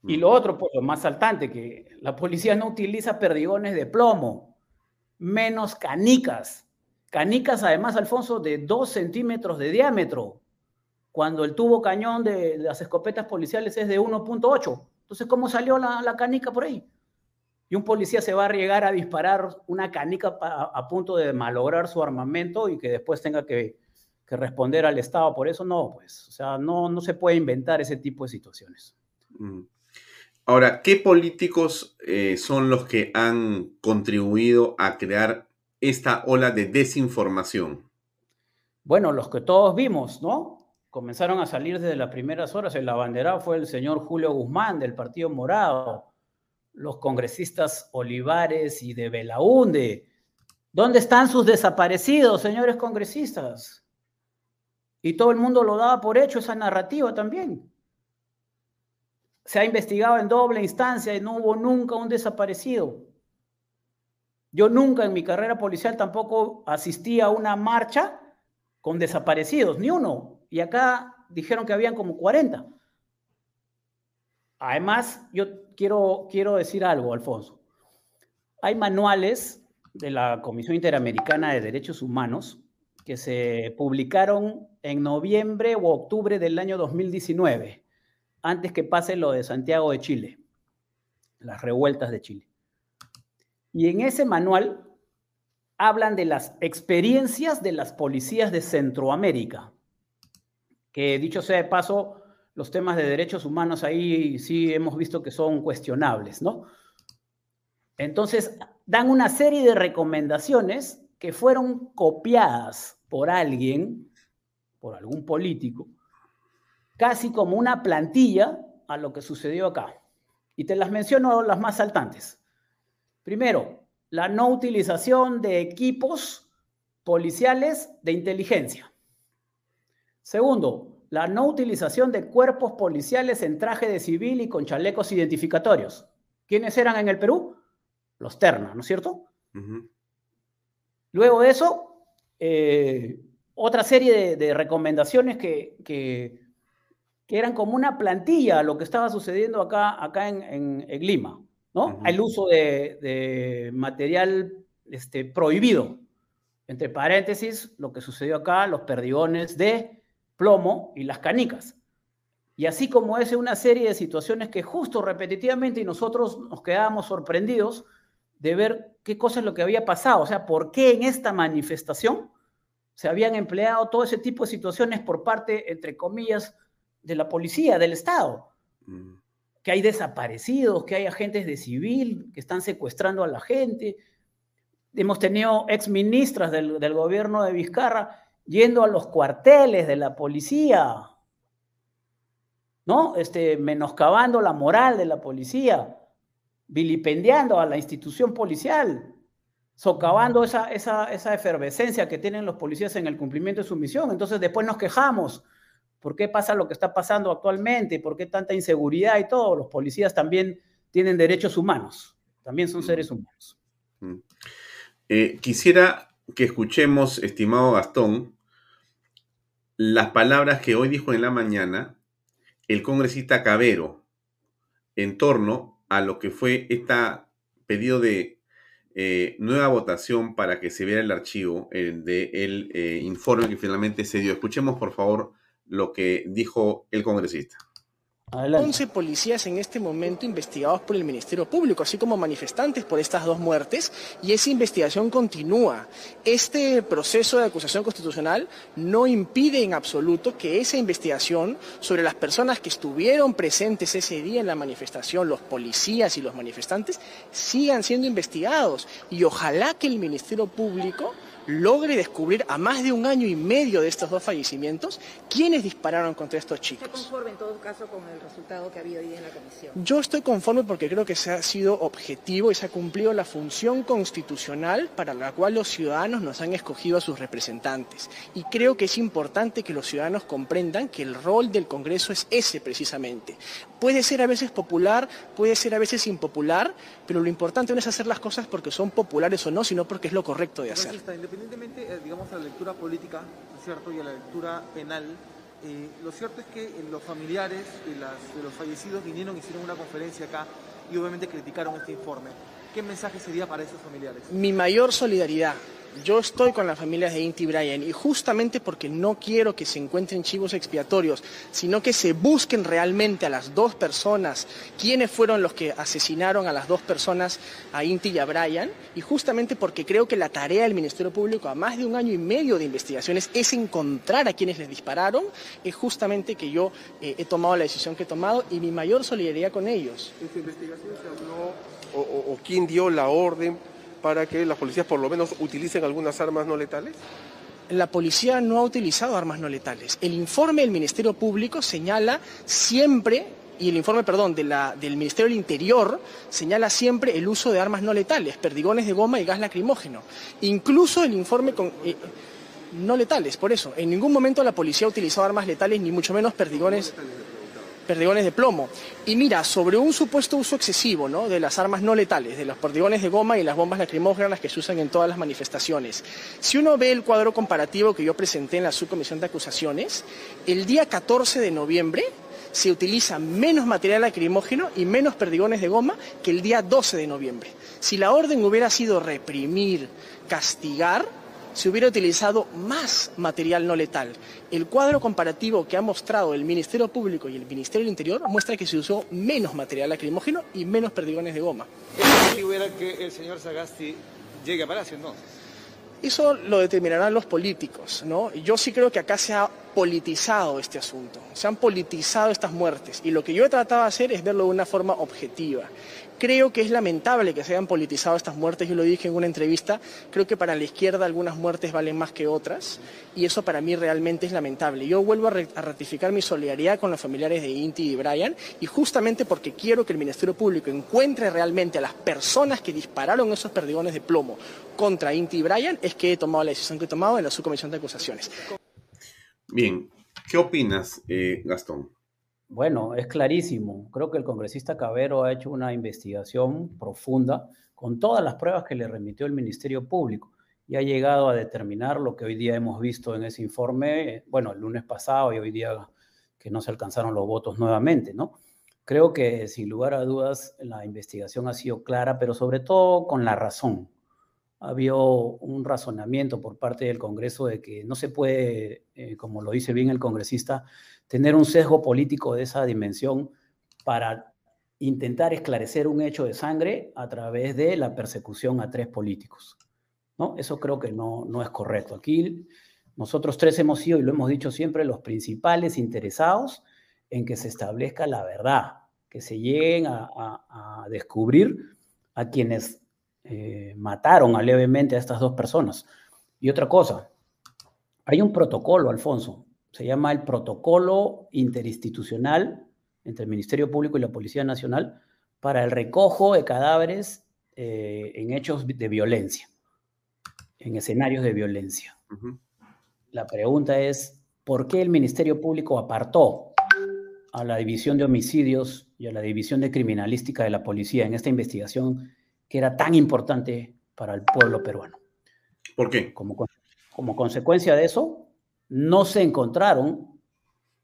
Y mm. lo otro, pues lo más saltante, que la policía no utiliza perdigones de plomo, menos canicas. Canicas, además, Alfonso, de dos centímetros de diámetro, cuando el tubo cañón de las escopetas policiales es de 1.8. Entonces, ¿cómo salió la, la canica por ahí? y un policía se va a arriesgar a disparar una canica a, punto de malograr su armamento y que después tenga que, que responder al Estado por eso, no, pues, o sea, no, no se puede inventar ese tipo de situaciones. Mm. Ahora, ¿qué políticos eh, son los que han contribuido a crear esta ola de desinformación? Bueno, los que todos vimos, ¿no? Comenzaron a salir desde las primeras horas. El abanderado fue el señor Julio Guzmán del Partido Morado, los congresistas Olivares y de Belaunde. ¿Dónde están sus desaparecidos, señores congresistas? Y todo el mundo lo daba por hecho esa narrativa también. Se ha investigado en doble instancia y no hubo nunca un desaparecido. Yo nunca en mi carrera policial tampoco asistí a una marcha con desaparecidos, ni uno. Y acá dijeron que habían como 40. Además, yo quiero, quiero decir algo, Alfonso. Hay manuales de la Comisión Interamericana de Derechos Humanos que se publicaron en noviembre o octubre del año 2019, antes que pase lo de Santiago de Chile, las revueltas de Chile. Y en ese manual hablan de las experiencias de las policías de Centroamérica, que dicho sea de paso, los temas de derechos humanos ahí sí hemos visto que son cuestionables, ¿no? Entonces, dan una serie de recomendaciones que fueron copiadas por alguien, por algún político, casi como una plantilla a lo que sucedió acá. Y te las menciono las más saltantes. Primero, la no utilización de equipos policiales de inteligencia. Segundo, la no utilización de cuerpos policiales en traje de civil y con chalecos identificatorios. ¿Quiénes eran en el Perú? Los Terna, ¿no es cierto? Luego de eso, eh, otra serie de, recomendaciones que, que, eran como una plantilla a lo que estaba sucediendo acá, acá en, en, Lima, ¿no? El uso de, material este, prohibido. Entre paréntesis, lo que sucedió acá, los perdigones de plomo y las canicas. Y así como ese, una serie de situaciones que justo repetitivamente y nosotros nos quedábamos sorprendidos de ver qué cosa es lo que había pasado, o sea, por qué en esta manifestación se habían empleado todo ese tipo de situaciones por parte, entre comillas, de la policía, del Estado. Mm. Que hay desaparecidos, que hay agentes de civil que están secuestrando a la gente. Hemos tenido exministras del, del gobierno de Vizcarra yendo a los cuarteles de la policía, ¿no? Este, menoscabando la moral de la policía vilipendiando a la institución policial, socavando esa, esa, efervescencia que tienen los policías en el cumplimiento de su misión. Entonces después nos quejamos. ¿Por qué pasa lo que está pasando actualmente? ¿Por qué tanta inseguridad y todo? Los policías también tienen derechos humanos, también son seres humanos. Mm. Eh, quisiera que escuchemos, estimado Gastón, las palabras que hoy dijo en la mañana el congresista Cabero en torno a lo que fue este pedido de eh, nueva votación para que se vea el archivo del de el, eh, informe que finalmente se dio. Escuchemos, por favor, lo que dijo el congresista. 11 policías en este momento investigados por el Ministerio Público, así como manifestantes por estas dos muertes, y esa investigación continúa. Este proceso de acusación constitucional no impide en absoluto que esa investigación sobre las personas que estuvieron presentes ese día en la manifestación, los policías y los manifestantes, sigan siendo investigados. Y ojalá que el Ministerio Público logre descubrir a más de un año y medio de estos dos fallecimientos quiénes dispararon contra estos chicos. ¿Está conforme en todo caso con el resultado que ha habido hoy en la comisión? Yo estoy conforme porque creo que se ha sido objetivo y se ha cumplido la función constitucional para la cual los ciudadanos nos han escogido a sus representantes. Y creo que es importante que los ciudadanos comprendan que el rol del Congreso es ese precisamente. Puede ser a veces popular, puede ser a veces impopular, pero lo importante no es hacer las cosas porque son populares o no, sino porque es lo correcto de hacer independientemente, eh, digamos, a la lectura política, cierto?, y a la lectura penal, eh, lo cierto es que eh, los familiares de, los fallecidos vinieron, hicieron una conferencia acá y obviamente criticaron este informe. ¿Qué mensaje sería para esos familiares? Mi mayor solidaridad yo estoy con las familias de Inti Brian y justamente porque no quiero que se encuentren chivos expiatorios, sino que se busquen realmente a las dos personas, quiénes fueron los que asesinaron a las dos personas, a Inti y a Brian, y justamente porque creo que la tarea del Ministerio Público a más de un año y medio de investigaciones es encontrar a quienes les dispararon, es justamente que yo eh, he tomado la decisión que he tomado y mi mayor solidaridad con ellos. ¿En investigación se habló o, o quién dio la orden para que las policías por lo menos utilicen algunas armas no letales? La policía no ha utilizado armas no letales. El informe del Ministerio Público señala siempre y el informe, perdón, del Ministerio del Interior señala siempre el uso de armas no letales, perdigones de goma y gas lacrimógeno. Incluso el informe con... Eh, no letales, por eso. En ningún momento la policía ha utilizado armas letales, ni mucho menos perdigones perdigones de plomo. Y mira, sobre un supuesto uso excesivo ¿no? de las armas no letales, de los perdigones de goma y las bombas lacrimógenas que se usan en todas las manifestaciones. Si uno ve el cuadro comparativo que yo presenté en la subcomisión de acusaciones, el día 14 de noviembre se utiliza menos material lacrimógeno y menos perdigones de goma que el día 12 de noviembre. Si la orden hubiera sido reprimir, castigar, se hubiera utilizado más material no letal. El cuadro comparativo que ha mostrado el Ministerio Público y el Ministerio del Interior muestra que se usó menos material lacrimógeno y menos perdigones de goma. Hubiera que el señor Sagasti llegue a Palacio entonces? Eso lo determinarán los políticos, ¿no? Yo sí creo que acá se ha politizado este asunto, se han politizado estas muertes y lo que yo he tratado de hacer es verlo de una forma objetiva. Creo que es lamentable que se hayan politizado estas muertes, yo lo dije en una entrevista, creo que para la izquierda algunas muertes valen más que otras y eso para mí realmente es lamentable. Yo vuelvo a, ratificar mi solidaridad con los familiares de Inti y Brian y justamente porque quiero que el Ministerio Público encuentre realmente a las personas que dispararon esos perdigones de plomo contra Inti y Brian es que he tomado la decisión que he tomado en la subcomisión de acusaciones. Bien, ¿qué opinas, eh, Gastón? Bueno, es clarísimo. Creo que el congresista Cabero ha hecho una investigación profunda con todas las pruebas que le remitió el Ministerio Público y ha llegado a determinar lo que hoy día hemos visto en ese informe, bueno, el lunes pasado y hoy día que no se alcanzaron los votos nuevamente, ¿no? Creo que sin lugar a dudas la investigación ha sido clara, pero sobre todo con la razón. Había un razonamiento por parte del Congreso de que no se puede, eh, como lo dice bien el congresista, tener un sesgo político de esa dimensión para intentar esclarecer un hecho de sangre a través de la persecución a tres políticos. ¿no? Eso creo que no, no es correcto. Aquí nosotros tres hemos sido, y lo hemos dicho siempre, los principales interesados en que se establezca la verdad, que se lleguen a, descubrir a quienes eh, mataron levemente a estas dos personas. Y otra cosa, hay un protocolo, Alfonso, se llama el Protocolo Interinstitucional entre el Ministerio Público y la Policía Nacional para el recojo de cadáveres eh, en hechos de violencia, en escenarios de violencia. La pregunta es, ¿por qué el Ministerio Público apartó a la División de Homicidios y a la División de Criminalística de la Policía en esta investigación que era tan importante para el pueblo peruano? ¿Por qué? Como, como consecuencia de eso, no se encontraron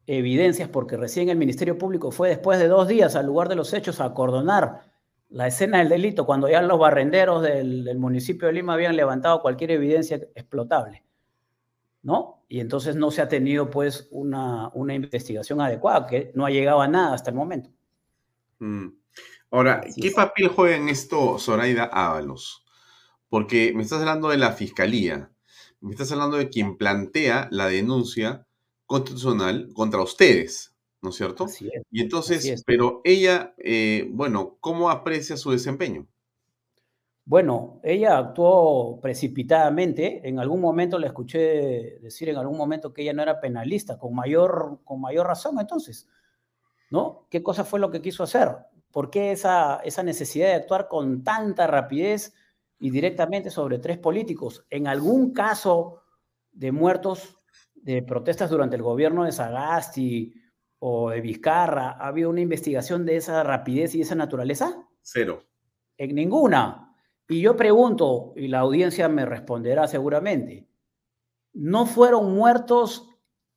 evidencias porque recién el Ministerio Público fue después de dos días al lugar de los hechos a acordonar la escena del delito cuando ya los barrenderos del, municipio de Lima habían levantado cualquier evidencia explotable. ¿No? Y entonces no se ha tenido pues una, una investigación adecuada, que no ha llegado a nada hasta el momento. Mm. Ahora, ¿qué papel juega en esto Zoraida Ábalos? Porque me estás hablando de la fiscalía, me estás hablando de quien plantea la denuncia constitucional contra ustedes, ¿no es cierto? Y entonces, pero ella, eh, bueno, ¿cómo aprecia su desempeño? Bueno, ella actuó precipitadamente. En algún momento le escuché decir en algún momento que ella no era penalista, con mayor, con mayor razón entonces. ¿No? ¿Qué cosa fue lo que quiso hacer? ¿Por qué esa, esa necesidad de actuar con tanta rapidez y directamente sobre tres políticos. En algún caso de muertos de protestas durante el gobierno de Sagasti o de Vizcarra, ¿ha habido una investigación de esa rapidez y esa naturaleza? Cero. En ninguna. Y yo pregunto, y la audiencia me responderá seguramente, ¿no fueron muertos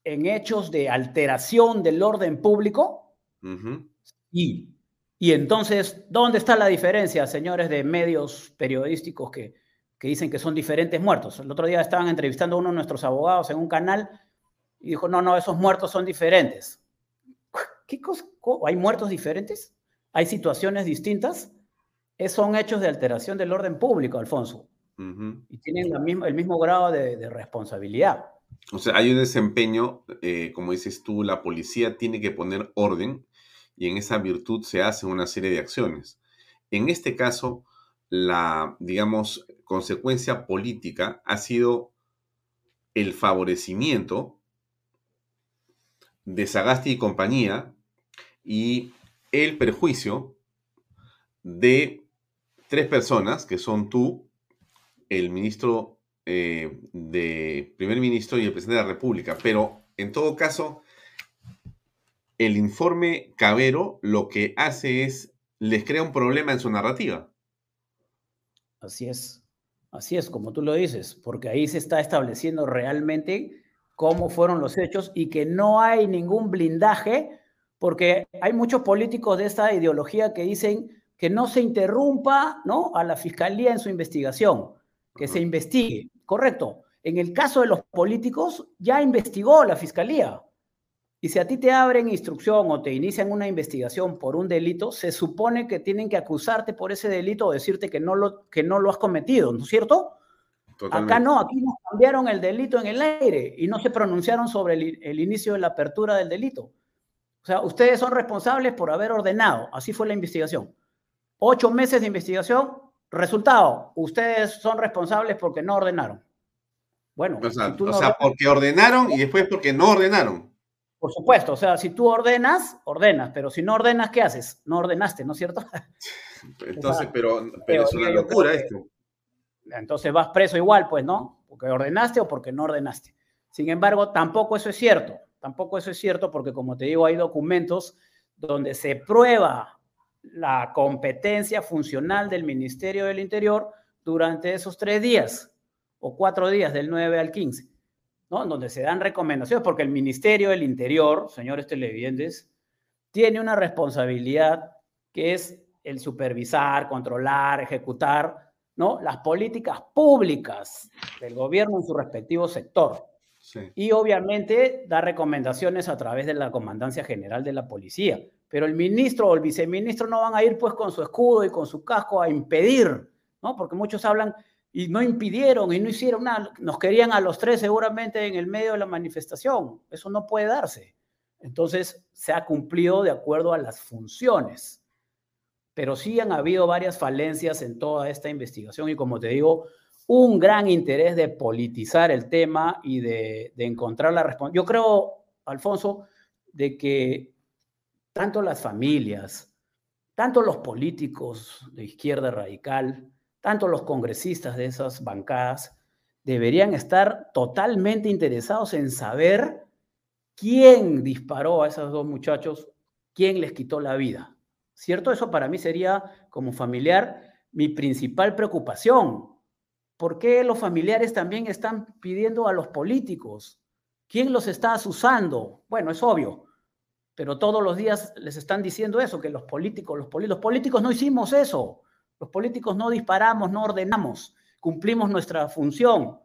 en hechos de alteración del orden público? Y y entonces, ¿dónde está la diferencia, señores de medios periodísticos que, que dicen que son diferentes muertos. El otro día estaban entrevistando a uno de nuestros abogados en un canal y dijo, no, no, esos muertos son diferentes. ¿Qué cosa? ¿Hay muertos diferentes? ¿Hay situaciones distintas? Es, son hechos de alteración del orden público, Alfonso. Y tienen la misma, el mismo grado de, de, responsabilidad. O sea, hay un desempeño, eh, como dices tú, la policía tiene que poner orden y en esa virtud se hacen una serie de acciones. En este caso, la, digamos, consecuencia política ha sido el favorecimiento de Sagasti y compañía y el perjuicio de tres personas, que son tú, el ministro eh, de primer ministro y el presidente de la República. Pero en todo caso, el informe Cabero lo que hace es, les crea un problema en su narrativa. Así es, así es, como tú lo dices, porque ahí se está estableciendo realmente cómo fueron los hechos y que no hay ningún blindaje, porque hay muchos políticos de esta ideología que dicen que no se interrumpa ¿no? a la fiscalía en su investigación, que se investigue. Correcto. En el caso de los políticos, ya investigó la fiscalía. Y si a ti te abren instrucción o te inician una investigación por un delito, se supone que tienen que acusarte por ese delito o decirte que no lo, que no lo has cometido, ¿no es cierto? Acá no, aquí nos cambiaron el delito en el aire y no se pronunciaron sobre el, el, inicio de la apertura del delito. O sea, ustedes son responsables por haber ordenado, así fue la investigación. Ocho meses de investigación, resultado, ustedes son responsables porque no ordenaron. Bueno, o sea, o sea porque ordenaron y después porque no ordenaron. Por supuesto, o sea, si tú ordenas, ordenas, pero si no ordenas, ¿qué haces? No ordenaste, ¿no es cierto? Entonces, pero, pero es una locura esto. Entonces vas preso igual, pues, ¿no? Porque ordenaste o porque no ordenaste. Sin embargo, tampoco eso es cierto. Tampoco eso es cierto porque, como te digo, hay documentos donde se prueba la competencia funcional del Ministerio del Interior durante esos tres días o cuatro días, del 9 al 15, ¿no? Donde se dan recomendaciones, porque el Ministerio del Interior, señores televidentes, tiene una responsabilidad que es el supervisar, controlar, ejecutar ¿no? las políticas públicas del gobierno en su respectivo sector. Sí. Y obviamente dar recomendaciones a través de la Comandancia General de la Policía. Pero el ministro o el viceministro no van a ir pues con su escudo y con su casco a impedir, ¿no? Porque muchos hablan y no impidieron y no hicieron nada. Nos querían a los tres seguramente en el medio de la manifestación. Eso no puede darse. Entonces se ha cumplido de acuerdo a las funciones pero sí han habido varias falencias en toda esta investigación y como te digo, un gran interés de politizar el tema y de, de encontrar la respuesta. Yo creo, Alfonso, de que tanto las familias, tanto los políticos de izquierda radical, tanto los congresistas de esas bancadas, deberían estar totalmente interesados en saber quién disparó a esos dos muchachos, quién les quitó la vida. ¿cierto? Eso para mí sería, como familiar, mi principal preocupación. ¿Por qué los familiares también están pidiendo a los políticos? ¿Quién los está asusando? Bueno, es obvio, pero todos los días les están diciendo eso, que los políticos, los, los políticos no hicimos eso. Los políticos no disparamos, no ordenamos, cumplimos nuestra función.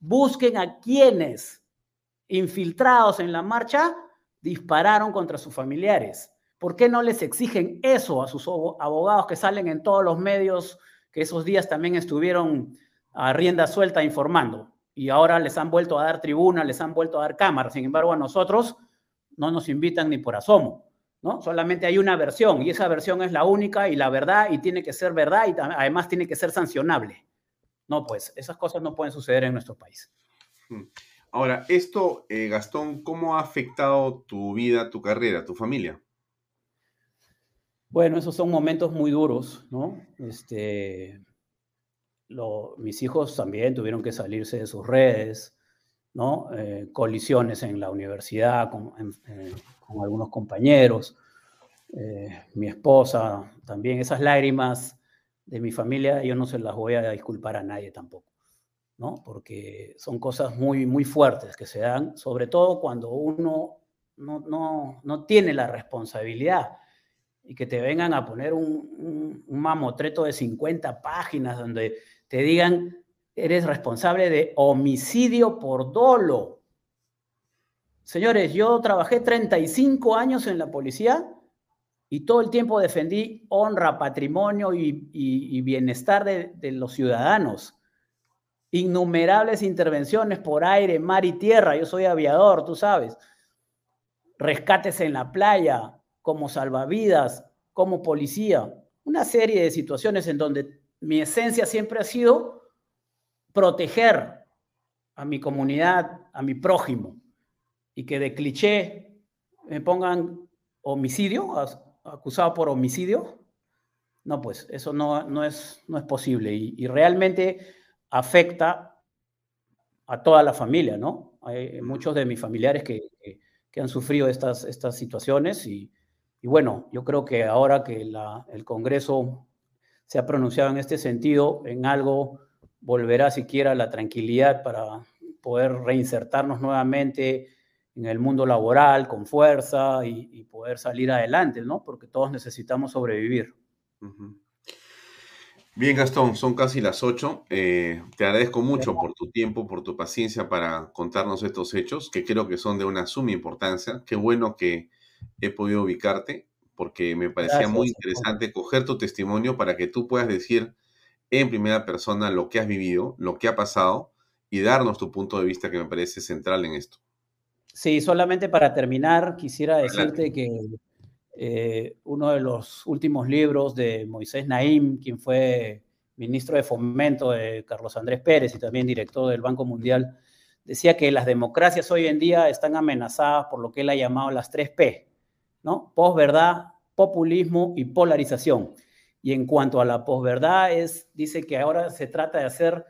Busquen a quienes, infiltrados en la marcha, dispararon contra sus familiares. ¿Por qué no les exigen eso a sus abogados que salen en todos los medios que esos días también estuvieron a rienda suelta informando? Y ahora les han vuelto a dar tribuna, les han vuelto a dar cámara. Sin embargo, a nosotros no nos invitan ni por asomo. ¿No? Solamente hay una versión y esa versión es la única y la verdad y tiene que ser verdad y además tiene que ser sancionable. No, pues esas cosas no pueden suceder en nuestro país. Hmm. Ahora, esto, eh, Gastón, ¿cómo ha afectado tu vida, tu carrera, tu familia? Bueno, esos son momentos muy duros, ¿no? Este, lo, mis hijos también tuvieron que salirse de sus redes, ¿no? Eh, colisiones en la universidad con, en, eh, con algunos compañeros, eh, mi esposa también, esas lágrimas de mi familia, yo no se las voy a disculpar a nadie tampoco, ¿no? Porque son cosas muy, muy fuertes que se dan, sobre todo cuando uno no, no, no tiene la responsabilidad y que te vengan a poner un, un, un, mamotreto de 50 páginas donde te digan eres responsable de homicidio por dolo. Señores, yo trabajé 35 años en la policía y todo el tiempo defendí honra, patrimonio y, bienestar de, de los ciudadanos. Innumerables intervenciones por aire, mar y tierra. Yo soy aviador, tú sabes. Rescates en la playa, como salvavidas, como policía. Una serie de situaciones en donde mi esencia siempre ha sido proteger a mi comunidad, a mi prójimo, y que de cliché me pongan homicidio, acusado por homicidio, no, pues eso no, no, es, no es posible y, realmente afecta a toda la familia, ¿no? Hay muchos de mis familiares que, que, han sufrido estas, estas situaciones y, bueno, yo creo que ahora que el Congreso se ha pronunciado en este sentido, en algo volverá siquiera la tranquilidad para poder reinsertarnos nuevamente en el mundo laboral con fuerza y, poder salir adelante, ¿no? Porque todos necesitamos sobrevivir. Bien, Gastón, son casi las ocho. Eh, te agradezco mucho por tu tiempo, por tu paciencia para contarnos estos hechos, que creo que son de una suma importancia. Qué bueno que he podido ubicarte, porque me parecía muy interesante coger tu testimonio para que tú puedas decir en primera persona lo que has vivido, lo que ha pasado y darnos tu punto de vista que me parece central en esto. Sí, solamente para terminar, quisiera decirte que eh, uno de los últimos libros de Moisés Naim, quien fue ministro de Fomento de Carlos Andrés Pérez y también director del Banco Mundial, decía que las democracias hoy en día están amenazadas por lo que él ha llamado las tres P, ¿no? Posverdad, populismo y polarización. Y en cuanto a la posverdad, es, dice que ahora se trata de hacer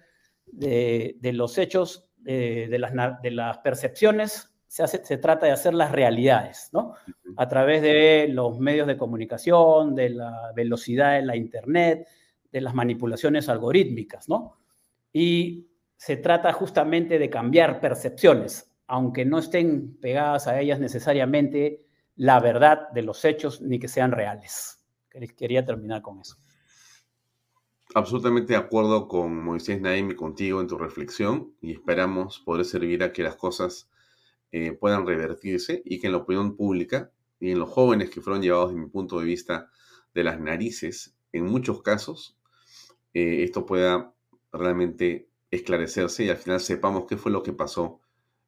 de, los hechos, de, las, de las percepciones, se, hace, se trata de hacer las realidades, ¿no? A través de los medios de comunicación, de la velocidad de la Internet, de las manipulaciones algorítmicas, ¿no? Y se trata justamente de cambiar percepciones, aunque no estén pegadas a ellas necesariamente la verdad de los hechos ni que sean reales. Quería terminar con eso. Absolutamente de acuerdo con Moisés Naim y contigo en tu reflexión y esperamos poder servir a que las cosas eh, puedan revertirse y que en la opinión pública y en los jóvenes que fueron llevados, desde mi punto de vista, de las narices, en muchos casos, eh, esto pueda realmente esclarecerse y al final sepamos qué fue lo que pasó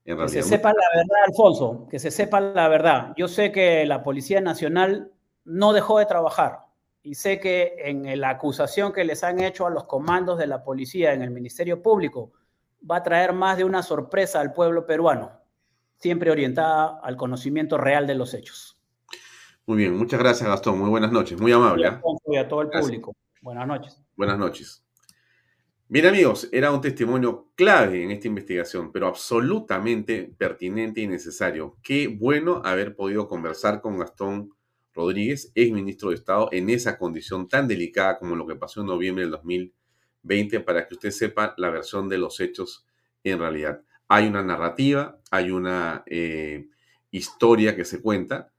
en realidad. Que se sepa la verdad, Alfonso, que se sepa la verdad. Yo sé que la Policía Nacional no dejó de trabajar. Y sé que en la acusación que les han hecho a los comandos de la policía en el Ministerio Público va a traer más de una sorpresa al pueblo peruano, siempre orientada al conocimiento real de los hechos. Muy bien, muchas gracias Gastón, muy buenas noches, muy amable. ¿eh? Y a todo el público. Buenas noches. Buenas noches. Bien amigos, era un testimonio clave en esta investigación, pero absolutamente pertinente y necesario. Qué bueno haber podido conversar con Gastón Rodríguez, ex ministro de Estado, en esa condición tan delicada como lo que pasó en noviembre del 2020, para que usted sepa la versión de los hechos en realidad. Hay una narrativa, hay una eh, historia que se cuenta,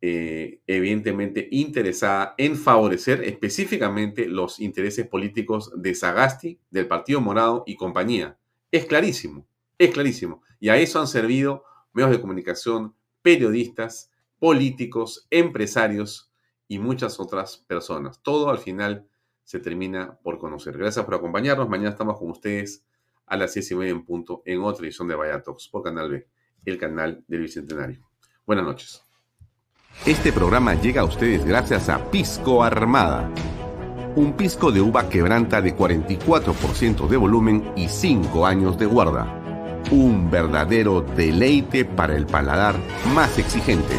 eh, evidentemente interesada en favorecer específicamente los intereses políticos de Sagasti, del Partido Morado y compañía. Es clarísimo, es clarísimo. Y a eso han servido medios de comunicación, periodistas, políticos, empresarios y muchas otras personas. Todo al final se termina por conocer. Gracias por acompañarnos. Mañana estamos con ustedes a las seis y media en punto en otra edición de Vaya por Canal B, el canal del Bicentenario. Buenas noches. Este programa llega a ustedes gracias a Pisco Armada. Un pisco de uva quebranta de 44% de volumen y 5 años de guarda. Un verdadero deleite para el paladar más exigente